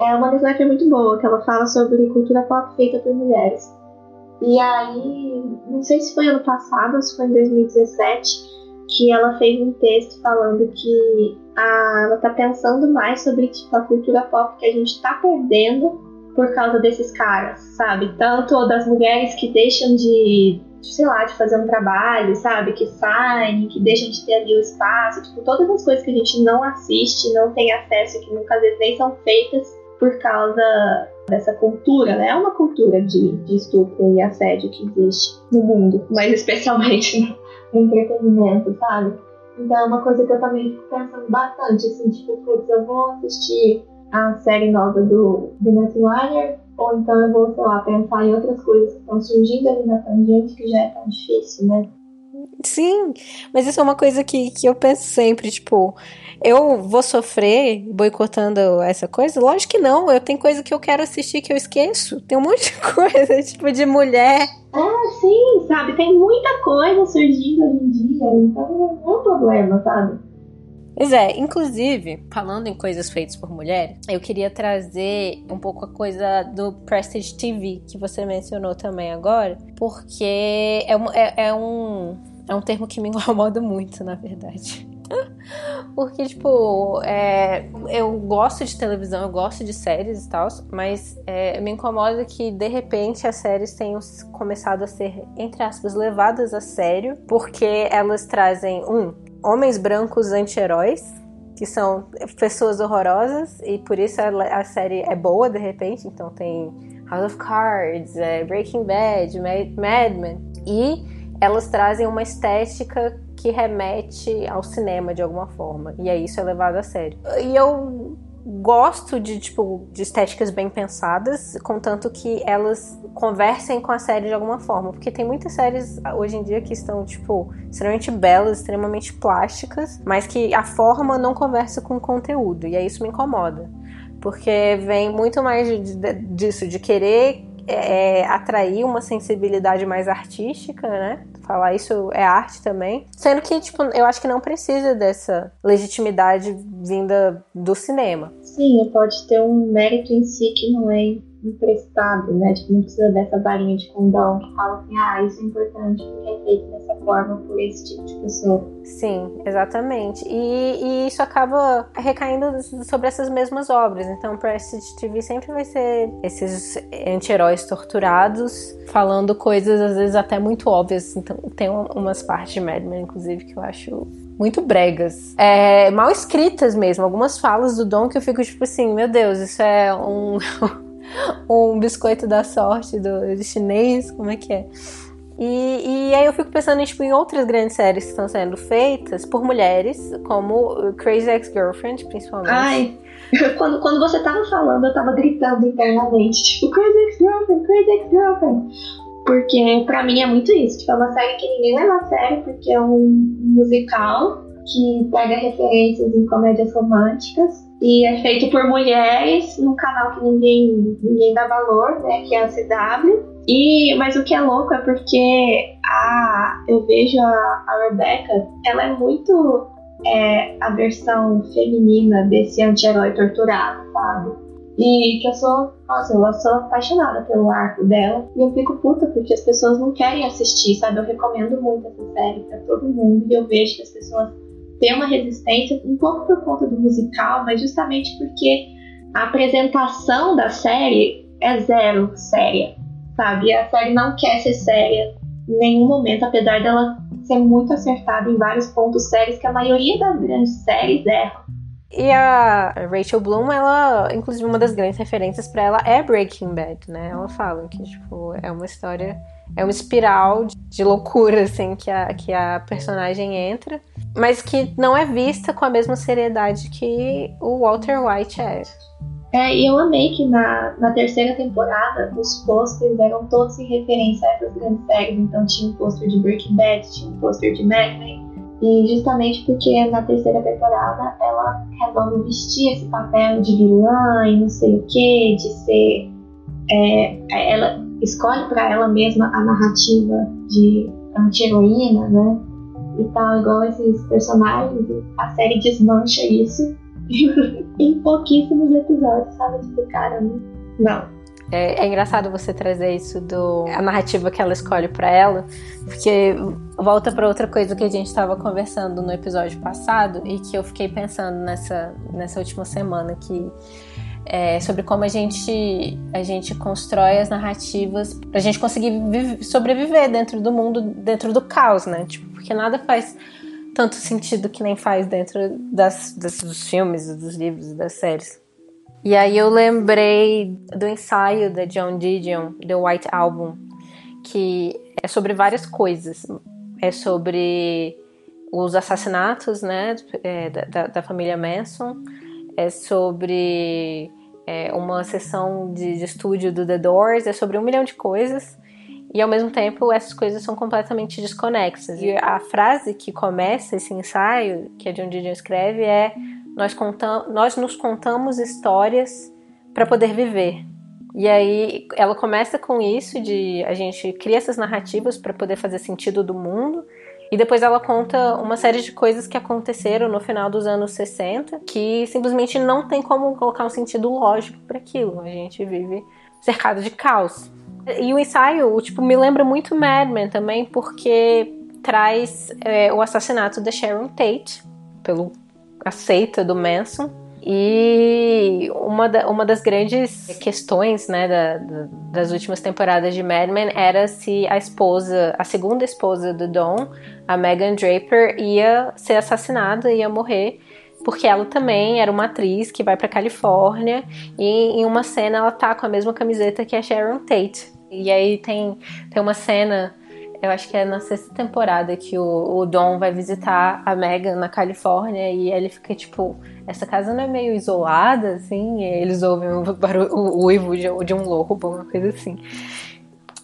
É uma newsletter muito boa, que ela fala sobre cultura pop feita por mulheres. E aí, não sei se foi ano passado ou se foi em 2017, que ela fez um texto falando que a, ela tá pensando mais sobre tipo, a cultura pop que a gente tá perdendo por causa desses caras, sabe? Tanto das mulheres que deixam de, sei lá, de fazer um trabalho, sabe? Que saem, que deixam de ter ali o espaço, tipo, todas as coisas que a gente não assiste, não tem acesso, que muitas vezes nem são feitas por causa dessa cultura, né? É uma cultura de, de estupro e assédio que existe no mundo, mas especialmente no entretenimento, sabe? Então é uma coisa que eu também fico pensando bastante, assim, tipo, putz, eu vou assistir a série nova do, do Matt Wire, ou então eu vou, sei lá, pensar em outras coisas que estão surgindo ali na tangente que já é tão difícil, né? Sim, mas isso é uma coisa que, que eu penso sempre, tipo, eu vou sofrer boicotando essa coisa? Lógico que não, eu tenho coisa que eu quero assistir que eu esqueço. Tem um monte de coisa, tipo, de mulher. É, sim, sabe? Tem muita coisa surgindo hoje em dia, então não é um problema, sabe? Pois é, inclusive, falando em coisas feitas por mulheres, eu queria trazer um pouco a coisa do Prestige TV, que você mencionou também agora, porque é, é, é um, é um termo que me incomoda muito, na verdade. Porque, tipo, é, eu gosto de televisão, eu gosto de séries e tal, mas é, me incomoda que, de repente, as séries tenham começado a ser, entre aspas, levadas a sério, porque elas trazem, um, homens brancos anti-heróis, que são pessoas horrorosas, e por isso a, a, série é boa, de repente, então tem House of Cards, é, Breaking Bad, Mad Men, e elas trazem uma estética que remete ao cinema de alguma forma. E aí isso é levado a sério. E eu gosto de, tipo, de estéticas bem pensadas, contanto que elas conversem com a série de alguma forma. Porque tem muitas séries hoje em dia que estão, tipo, extremamente belas, extremamente plásticas, mas que a forma não conversa com o conteúdo. E aí isso me incomoda. Porque vem muito mais disso, de querer é, atrair uma sensibilidade mais artística, né? falar isso é arte também. Sendo que, tipo, eu acho que não precisa dessa legitimidade vinda do cinema. Sim, pode ter um mérito em si que não é emprestado, né? Tipo, não precisa dessa varinha de condão que fala assim, ah, isso é importante porque é feito dessa forma por esse tipo de pessoa. Sim, exatamente. E, e isso acaba recaindo sobre essas mesmas obras. Então, Prestige TV sempre vai ser esses anti-heróis torturados, falando coisas às vezes até muito óbvias. Então, tem umas partes de Mad Men, inclusive, que eu acho muito bregas. É, mal escritas mesmo. Algumas falas do Dom que eu fico tipo assim, meu Deus, isso é um. um biscoito da sorte do, do chinês, como é que é? E, e, aí eu fico pensando tipo, em outras grandes séries que estão sendo feitas por mulheres, como Crazy Ex-Girlfriend, principalmente. Ai, quando, quando você tava falando, eu tava gritando internamente, tipo, Crazy Ex-Girlfriend, Crazy Ex-Girlfriend. Porque pra mim é muito isso, tipo, é uma série que ninguém leva a sério, porque é um musical que pega referências em comédias românticas e é feito por mulheres num canal que ninguém, ninguém dá valor, né, que é a CW. E, mas o que é louco é porque a, eu vejo a, a Rebecca, ela é muito é, a versão feminina desse anti-herói torturado, sabe? E que eu sou, nossa, eu sou apaixonada pelo arco dela. E eu fico puta porque as pessoas não querem assistir, sabe? Eu recomendo muito essa série pra todo mundo. E eu vejo que as pessoas têm uma resistência, um pouco por conta do musical, mas justamente porque a apresentação da série é zero séria sabe? A série não quer ser séria em nenhum momento, apesar dela ser muito acertada em vários pontos sérios que a maioria das grandes séries erram. E a Rachel Bloom, ela, inclusive, uma das grandes referências para ela é Breaking Bad, né? Ela fala que, tipo, é uma história, é uma espiral de loucura, assim, que a, que a personagem entra, mas que não é vista com a mesma seriedade que o Walter White é. É, e eu amei que na, na terceira temporada os posters eram todos em referência a essas grandes séries. Então tinha um pôster de Breaking Bad, tinha um pôster de Mad Men. E justamente porque na terceira temporada ela resolve vestir esse papel de vilã e não sei o que, de ser. É, ela escolhe para ela mesma a narrativa de anti-heroína, né? E tal, igual esses personagens. A série desmancha isso em pouquíssimos episódios, sabe? Tipo, caramba. Não. É, é, engraçado você trazer isso do a narrativa que ela escolhe para ela, porque volta para outra coisa que a gente estava conversando no episódio passado e que eu fiquei pensando nessa nessa última semana que é sobre como a gente a gente constrói as narrativas para a gente conseguir sobreviver dentro do mundo, dentro do caos, né? Tipo, porque nada faz tanto sentido que nem faz dentro das, das, dos filmes, dos livros, das séries. E aí eu lembrei do ensaio da John Didion, The White Album, que é sobre várias coisas. É sobre os assassinatos, né, é, da, da, família Manson. É sobre é, uma sessão de, de estúdio do The Doors. É sobre um milhão de coisas. E ao mesmo tempo, essas coisas são completamente desconexas. E a frase que começa esse ensaio, que a John Didion escreve, é: nós, nós nos contamos histórias para poder viver. E aí ela começa com isso de a gente cria essas narrativas para poder fazer sentido do mundo. E depois ela conta uma série de coisas que aconteceram no final dos anos 60 que simplesmente não tem como colocar um sentido lógico para aquilo. A gente vive cercado de caos. E o ensaio, tipo, me lembra muito Mad Men também, porque traz é, o assassinato da Sharon Tate pelo aceita do Manson. E uma, da, uma das grandes questões né, da, da, das últimas temporadas de Mad Men era se a esposa, a segunda esposa do Don, a Megan Draper, ia ser assassinada, ia morrer porque ela também era uma atriz que vai para Califórnia e em uma cena ela tá com a mesma camiseta que a Sharon Tate. E aí tem, tem uma cena, eu acho que é na sexta temporada, que o, o Dom vai visitar a Megan na Califórnia e ele fica tipo, essa casa não é meio isolada, assim? Eles ouvem o, barulho, o uivo de, de um lobo, uma coisa assim.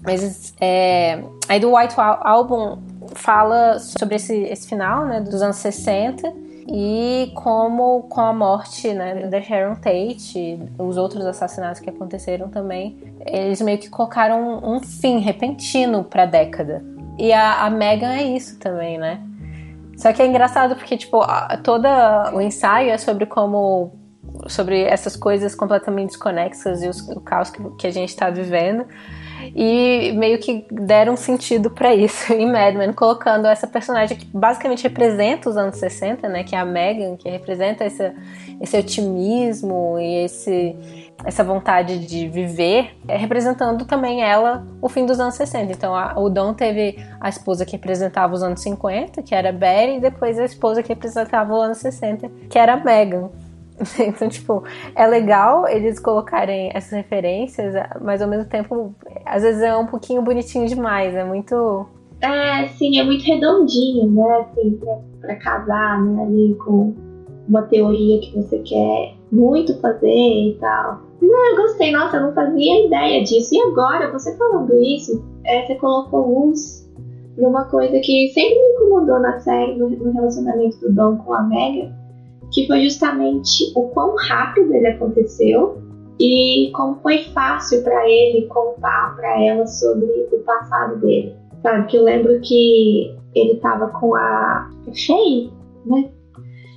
Mas é, aí do White Album fala sobre esse, esse final, né, dos anos 60 e como com a morte né, da Sharon Tate, os outros assassinatos que aconteceram também, eles meio que colocaram um fim repentino para a década. E a, a Megan é isso também, né? Só que é engraçado porque, tipo, todo o ensaio é sobre como. sobre essas coisas completamente desconexas e os, o caos que, que a gente está vivendo. E meio que deram sentido para isso em Mad Men, colocando essa personagem que basicamente representa os anos 60, né, que é a Megan, que representa esse, esse otimismo e esse essa vontade de viver, é representando também ela o fim dos anos 60. Então a, o Dom teve a esposa que representava os anos 50, que era Betty, e depois a esposa que representava os anos 60, que era Megan. Então, tipo, é legal eles colocarem essas referências, mas ao mesmo tempo, às vezes é um pouquinho bonitinho demais, é muito. É, sim, é muito redondinho, né? Assim, pra, pra casar, né? Ali com uma teoria que você quer muito fazer e tal. Não, eu gostei, nossa, eu não fazia ideia disso. E agora, você falando isso, é, você colocou uns numa coisa que sempre me incomodou na série, no, relacionamento do Dom com a Megan que foi justamente o quão rápido ele aconteceu e como foi fácil para ele contar para ela sobre o passado dele. Sabe, que eu lembro que ele tava com a Faye, né?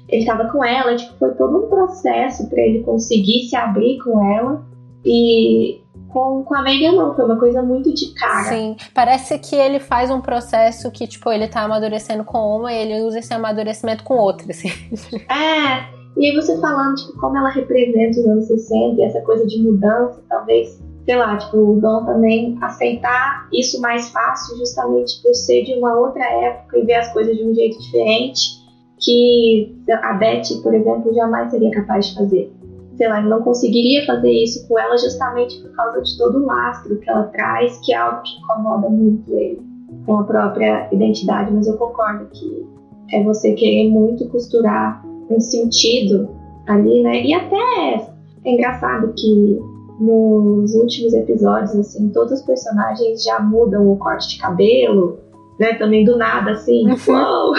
Ele tava com ela, tipo, foi todo um processo para ele conseguir se abrir com ela. E com, com a Megan não, foi uma coisa muito de cara. Sim, parece que ele faz um processo que, tipo, ele tá amadurecendo com uma e ele usa esse amadurecimento com outra, assim. É, e aí você falando, tipo, como ela representa os anos 60 e essa coisa de mudança, talvez, sei lá, tipo, o Dom também aceitar isso mais fácil justamente por ser de uma outra época e ver as coisas de um jeito diferente que a Beth, por exemplo, jamais seria capaz de fazer sei lá, não conseguiria fazer isso com ela justamente por causa de todo o lastro que ela traz, que é algo que incomoda muito ele com a própria identidade. Mas eu concordo que é você querer muito costurar um sentido ali, né? E até é engraçado que nos últimos episódios, assim, todos os personagens já mudam o corte de cabelo, né? Também do nada, assim, uau!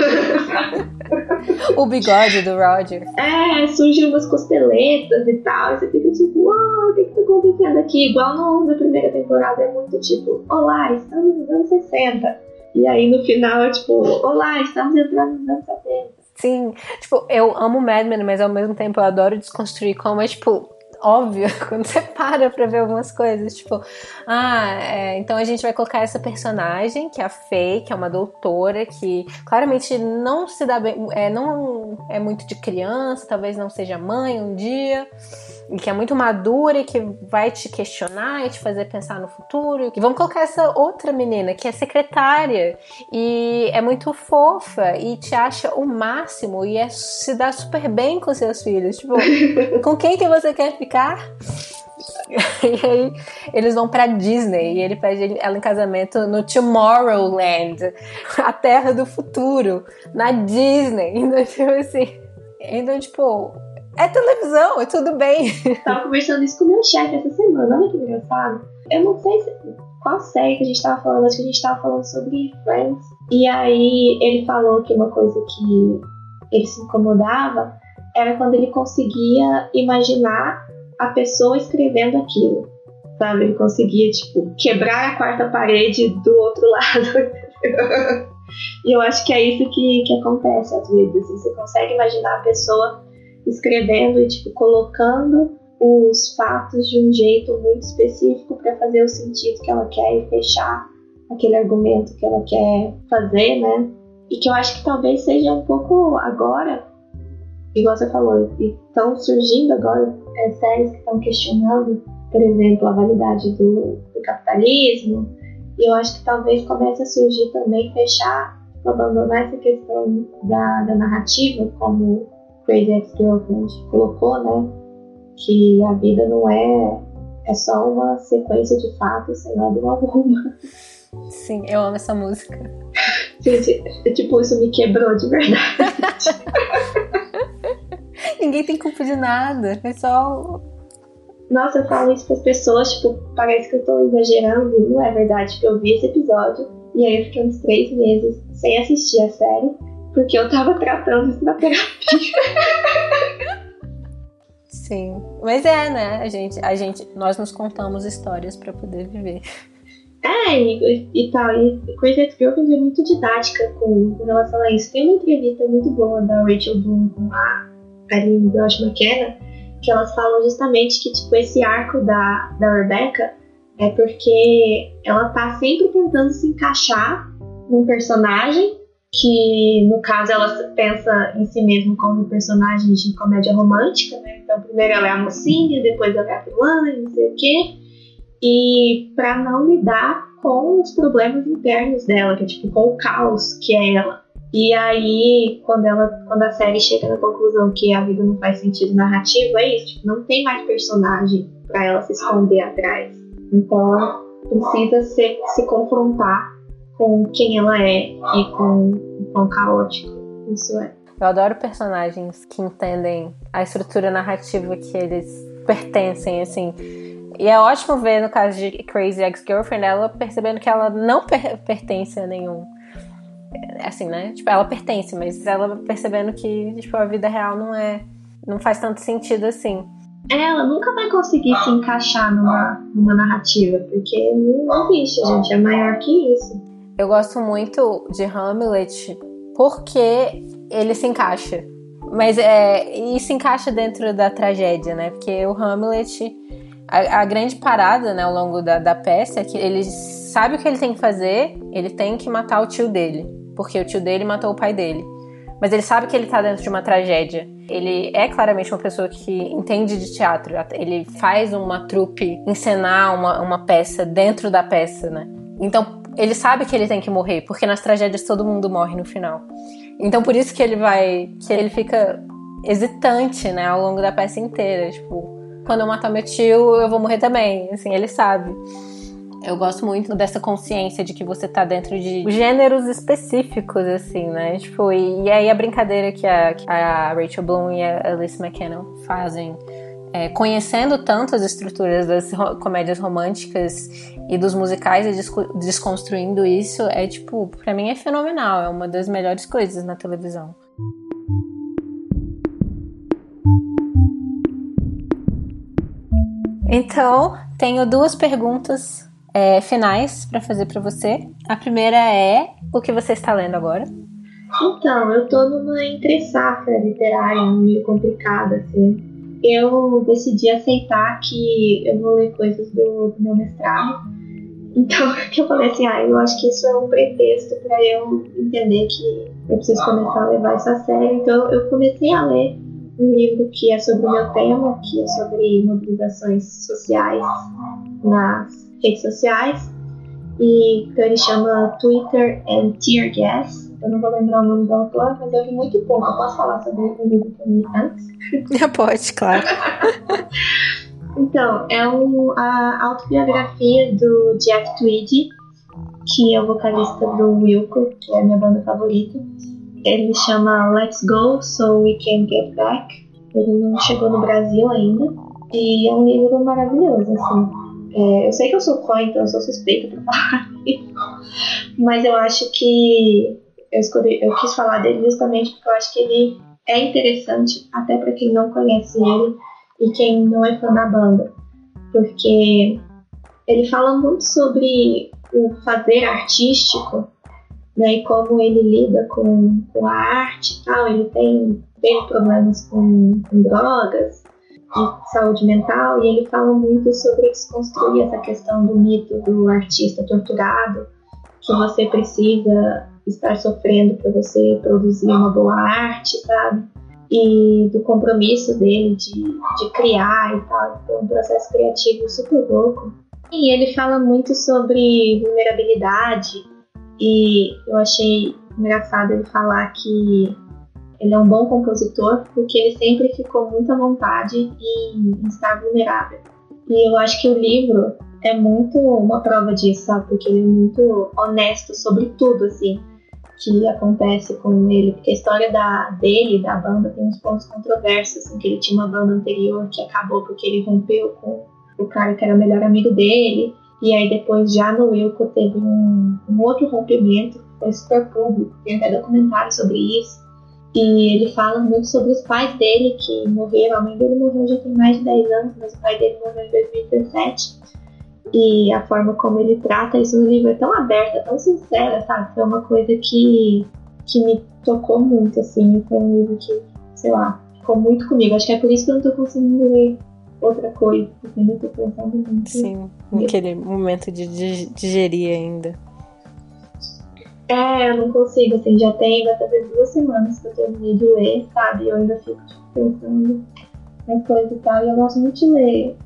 o bigode do Roger. É, surgem umas costeletas e tal, e você fica tipo, uau, o que que tá acontecendo aqui? Igual no, na primeira temporada é muito tipo, olá, estamos nos anos 60. E aí no final é tipo, olá, estamos entrando nos anos 70. Sim, tipo, eu amo Mad Men, mas ao mesmo tempo eu adoro desconstruir como é, tipo, óbvio quando você para pra ver algumas coisas. Tipo, ah, é, então a gente vai colocar essa personagem, que é a Faye, que é uma doutora, que claramente não se dá bem, é, não é muito de criança, talvez não seja mãe um dia e que é muito madura e que vai te questionar e te fazer pensar no futuro. E vamos colocar essa outra menina que é secretária e é muito fofa e te acha o máximo e é, se dá super bem com seus filhos. Tipo, com quem que você quer ficar? E aí eles vão pra Disney e ele pede ela em casamento no Tomorrowland, a terra do futuro, na Disney. Então, tipo assim. Então, tipo, é televisão, é tudo bem. Tava conversando isso com o meu chefe essa semana, olha que engraçado. Eu não sei se, qual série que a gente tava falando, acho que a gente tava falando sobre Friends. E aí ele falou que uma coisa que ele se incomodava era quando ele conseguia imaginar a pessoa escrevendo aquilo. Sabe? Ele conseguia, tipo, quebrar a quarta parede do outro lado. e eu acho que é isso que, que acontece às vezes. Assim, você consegue imaginar a pessoa escrevendo e tipo colocando os fatos de um jeito muito específico para fazer o sentido que ela quer e fechar aquele argumento que ela quer fazer, né? E que eu acho que talvez seja um pouco agora, igual você falou, estão surgindo agora é, séries que estão questionando, por exemplo, a validade do, do capitalismo. E eu acho que talvez comece a surgir também fechar, abandonar essa questão da, da narrativa como Crazy Ex-Girlfriend colocou, né? Que a vida não é, é só uma sequência de fatos sem nada alguma. Sim, eu amo essa música. Gente, tipo, isso me quebrou de verdade. Ninguém tem culpa de nada, é só. Nossa, eu falo isso para as pessoas, tipo, parece que eu tô exagerando, não é verdade, porque eu vi esse episódio e aí eu fiquei uns três meses sem assistir a série porque eu tava tratando isso na terapia. Sim, mas é, né? A gente, a gente, nós nos contamos histórias para poder viver. É, e, e tal. E Crazy Ex-Girlfriend é muito didática com, com, relação a isso. Tem uma entrevista muito boa da Rachel Bloom com a Aline Josh McKenna, que elas falam justamente que, tipo, esse arco da, da Rebecca é porque ela tá sempre tentando se encaixar num personagem que no caso ela pensa em si mesma como personagem de comédia romântica, né? Então primeiro ela é a mocinha, depois ela é a vilã, não sei o quê. E para não lidar com os problemas internos dela, que é tipo com o caos que é ela. E aí, quando ela, quando a série chega na conclusão que a vida não faz sentido narrativo, é isso, tipo, não tem mais personagem para ela se esconder atrás. Então ela precisa se, se confrontar com quem ela é e com o quão caótico isso é. Eu adoro personagens que entendem a estrutura narrativa que eles pertencem, assim. E é ótimo ver no caso de Crazy Ex-Girlfriend ela percebendo que ela não per pertence a nenhum. Assim, né? Tipo, ela pertence, mas ela percebendo que tipo, a vida real não é. não faz tanto sentido assim. Ela nunca vai conseguir se encaixar numa, numa narrativa, porque não existe, gente. É maior que isso. Eu gosto muito de Hamlet porque ele se encaixa. Mas é, e se encaixa dentro da tragédia, né? Porque o Hamlet, a, a grande parada né, ao longo da, da peça é que ele sabe o que ele tem que fazer, ele tem que matar o tio dele. Porque o tio dele matou o pai dele. Mas ele sabe que ele tá dentro de uma tragédia. Ele é claramente uma pessoa que entende de teatro. Ele faz uma trupe encenar uma, uma peça dentro da peça, né? Então, ele sabe que ele tem que morrer, porque nas tragédias todo mundo morre no final. Então por isso que ele vai. que ele fica hesitante, né, ao longo da peça inteira. Tipo, quando eu matar meu tio, eu vou morrer também. Assim, ele sabe. Eu gosto muito dessa consciência de que você tá dentro de gêneros específicos, assim, né? Tipo, e, e aí a brincadeira que a, que a Rachel Bloom e a Alice McKenna fazem é, conhecendo tanto as estruturas das comédias românticas e dos musicais e desconstruindo isso, é tipo, para mim é fenomenal, é uma das melhores coisas na televisão. Então, tenho duas perguntas é, finais para fazer para você. A primeira é: o que você está lendo agora? Então, eu tô numa entre safra literária meio complicada, assim eu decidi aceitar que eu vou ler coisas do, do meu mestrado. Então, eu falei assim, ah, eu acho que isso é um pretexto para eu entender que eu preciso começar a levar isso a sério. Então, eu comecei a ler um livro que é sobre o meu tema, que é sobre mobilizações sociais nas redes sociais. E então ele chama Twitter and Tear Gas eu não vou lembrar o nome do autor, mas eu li muito pouco. Eu posso falar sobre o livro que eu li antes? Pode, claro. então, é um, a autobiografia do Jeff Tweedy, que é o vocalista do Wilco, que é a minha banda favorita. Ele chama Let's Go So We Can Get Back. Ele não chegou no Brasil ainda. E é um livro maravilhoso, assim. É, eu sei que eu sou fã, então eu sou suspeita pra falar Mas eu acho que eu, escolhi, eu quis falar dele justamente porque eu acho que ele é interessante até para quem não conhece ele e quem não é fã da banda, porque ele fala muito sobre o fazer artístico né, e como ele lida com, com a arte e tal. Ele tem, tem problemas com, com drogas e saúde mental e ele fala muito sobre desconstruir essa questão do mito do artista torturado que você precisa estar sofrendo para você produzir uma boa arte, sabe? E do compromisso dele de, de criar e tal, foi um processo criativo super louco. E ele fala muito sobre vulnerabilidade e eu achei engraçado ele falar que ele é um bom compositor porque ele sempre ficou muito à vontade em estar vulnerável. E eu acho que o livro é muito uma prova disso, sabe? Porque ele é muito honesto sobre tudo, assim que acontece com ele, porque a história da, dele, da banda, tem uns pontos controversos, assim, que ele tinha uma banda anterior que acabou porque ele rompeu com o cara que era o melhor amigo dele, e aí depois já no Wilco teve um, um outro rompimento, foi super público, tem até documentário sobre isso, e ele fala muito sobre os pais dele que morreram, a mãe dele morreu já tem mais de 10 anos, mas o pai dele morreu em 2017, e a forma como ele trata isso no livro é tão aberta, tão sincera, sabe? Foi uma coisa que, que me tocou muito, assim. Foi um livro que, sei lá, ficou muito comigo. Acho que é por isso que eu não tô conseguindo ler outra coisa, porque ainda tô pensando muito. Sim, naquele momento de digerir ainda. É, eu não consigo, assim, já tem, vai fazer duas semanas que eu terminei de ler, sabe? Eu ainda fico tipo, pensando nas coisas e tal. E eu gosto muito de ler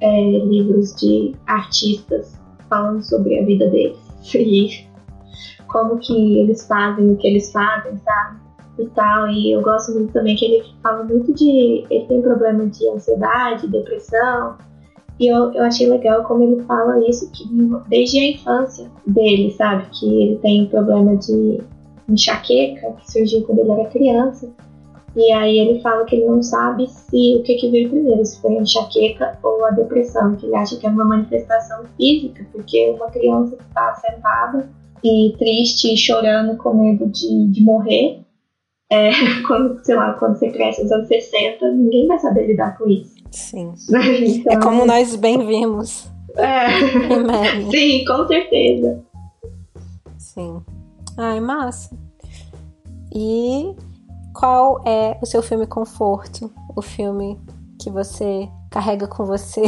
é, livros de artistas falando sobre a vida deles. E como que eles fazem o que eles fazem, sabe? E tal. E eu gosto muito também que ele fala muito de. Ele tem problema de ansiedade, depressão. E eu, eu achei legal como ele fala isso que desde a infância dele, sabe? Que ele tem problema de enxaqueca, que surgiu quando ele era criança. E aí ele fala que ele não sabe se o que, que veio primeiro, se foi a enxaqueca ou a depressão, que ele acha que é uma manifestação física, porque uma criança que está sentada e triste, chorando com medo de, de morrer, é, quando, sei lá, quando você cresce nos anos 60, ninguém vai saber lidar com isso. Sim. então, é como nós bem vimos. É. Sim, com certeza. Sim. Ai, massa. E qual é o seu filme conforto? O filme que você carrega com você?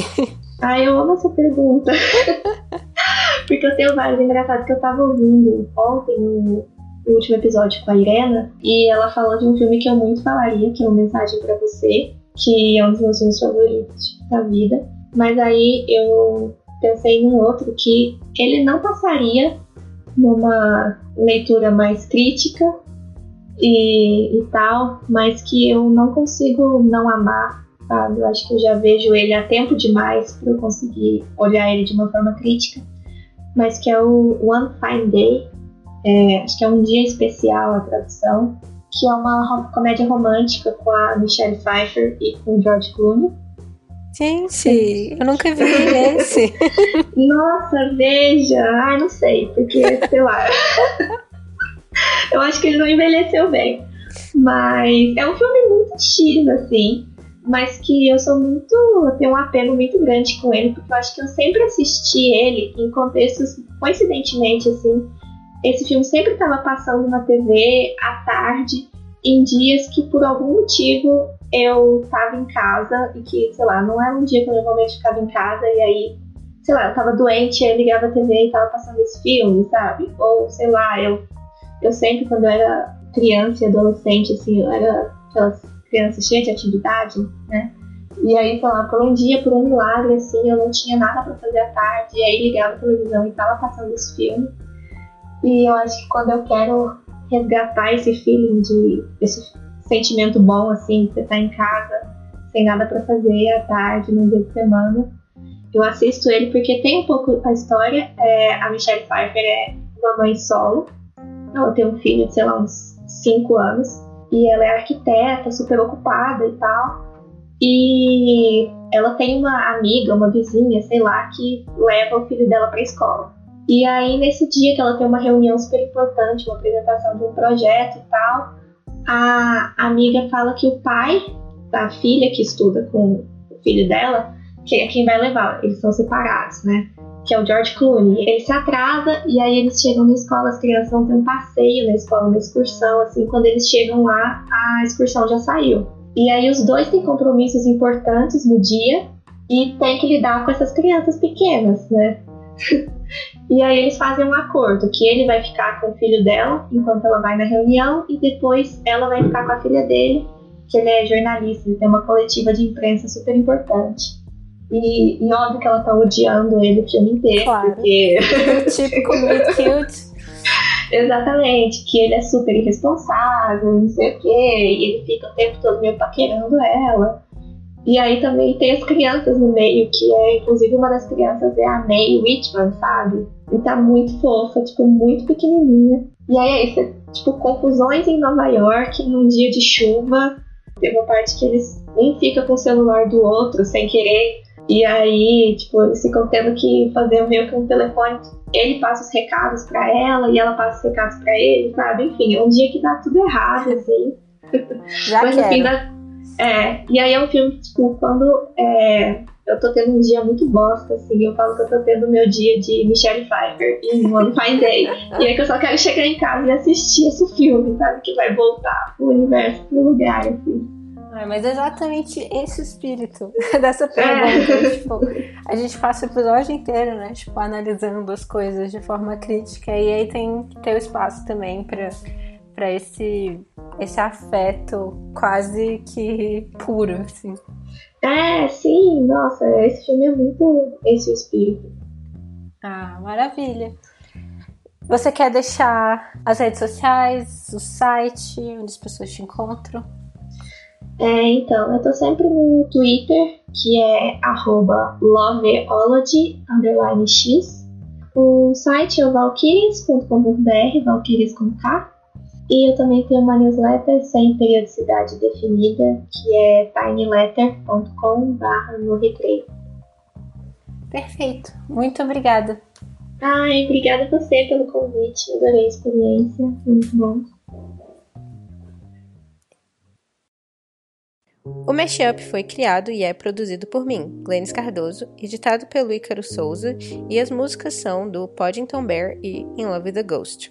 Ai, eu amo essa pergunta. Porque eu tenho vários engraçados que eu tava ouvindo ontem no, no último episódio com a Irena e ela falou de um filme que eu muito falaria, que é uma mensagem para você, que é um dos meus filmes favoritos da vida. Mas aí eu pensei num outro que ele não passaria numa leitura mais crítica e, e tal, mas que eu não consigo não amar, sabe? Eu acho que eu já vejo ele há tempo demais para eu conseguir olhar ele de uma forma crítica mas que é o One Fine Day, é, acho que é um dia especial a tradução, que é uma comédia romântica com a Michelle Pfeiffer e com o George Clooney. Gente, eu nunca vi esse. Nossa, veja! Ai, não sei, porque, sei lá. eu acho que ele não envelheceu bem. Mas é um filme muito X, assim mas que eu sou muito. Eu tenho um apego muito grande com ele, porque eu acho que eu sempre assisti ele em contextos, coincidentemente, assim. Esse filme sempre estava passando na TV à tarde, em dias que por algum motivo eu estava em casa e que, sei lá, não era um dia que eu normalmente ficava em casa e aí, sei lá, eu tava doente, eu ligava a TV e tava passando esse filme, sabe? Ou, sei lá, eu, eu sempre, quando eu era criança e adolescente, assim, eu era aquelas criança cheia de atividade, né? E aí, sei lá, por um dia, por um milagre, assim, eu não tinha nada para fazer à tarde, e aí ligava a televisão e tava passando esse filme. E eu acho que quando eu quero resgatar esse feeling de esse sentimento bom, assim, você tá em casa, sem nada para fazer à tarde, no dia de semana, eu assisto ele porque tem um pouco a história. É, a Michelle Pfeiffer é uma mãe solo, ela tem um filho de, sei lá, uns 5 anos e ela é arquiteta, super ocupada e tal. E ela tem uma amiga, uma vizinha, sei lá, que leva o filho dela para escola. E aí, nesse dia que ela tem uma reunião super importante, uma apresentação de um projeto e tal, a amiga fala que o pai da filha que estuda com o filho dela, que é quem vai levar, eles são separados, né? que é o George Clooney. Ele se atrasa e aí eles chegam na escola, as crianças vão ter um passeio na escola, uma excursão, assim, quando eles chegam lá, a excursão já saiu. E aí os dois têm compromissos importantes no dia e tem que lidar com essas crianças pequenas, né? e aí eles fazem um acordo que ele vai ficar com o filho dela enquanto ela vai na reunião e depois ela vai ficar com a filha dele, que ele é jornalista, ele tem uma coletiva de imprensa super importante. E, e óbvio que ela tá odiando ele o filme inteiro. Claro. Porque. Típico cute. Exatamente, que ele é super irresponsável, não sei o quê, e ele fica o tempo todo meio paquerando ela. E aí também tem as crianças no meio, que é, inclusive, uma das crianças é a May Whitman, sabe? E tá muito fofa, tipo, muito pequenininha. E aí é isso, tipo, confusões em Nova York, num dia de chuva. Tem uma parte que eles um fica com o celular do outro sem querer e aí, tipo, eles ficam tendo que fazer meio que um telefone. Ele passa os recados para ela e ela passa os recados para ele, sabe? Enfim, é um dia que dá tudo errado, assim. Já Mas no fim da. É, e aí é um filme, tipo, quando é, eu tô tendo um dia muito bosta, assim, eu falo que eu tô tendo o meu dia de Michelle Pfeiffer em One Fine Day. e aí que eu só quero chegar em casa e assistir esse filme, sabe? Que vai voltar pro universo, pro lugar, assim. É, mas é exatamente esse espírito dessa pergunta. É. Tipo, a gente passa o episódio inteiro, né? Tipo, analisando as coisas de forma crítica. E aí tem que ter o espaço também para para esse esse afeto quase que puro, assim. É, sim, nossa, esse filme é muito esse espírito. Ah, maravilha. Você quer deixar as redes sociais, o site, onde as pessoas te encontram? É, então, eu tô sempre no Twitter, que é loveology, x. O site é valkyries.com.br, valkyries com K. E eu também tenho uma newsletter sem periodicidade definida, que é tinyletter.com.br no recreio. Perfeito. Muito obrigada. Ai, obrigada a você pelo convite. Adorei a experiência. Muito bom. O Mashup foi criado e é produzido por mim, Glennis Cardoso, editado pelo Ícaro Souza, e as músicas são do Poddington Bear e In Love with the Ghost.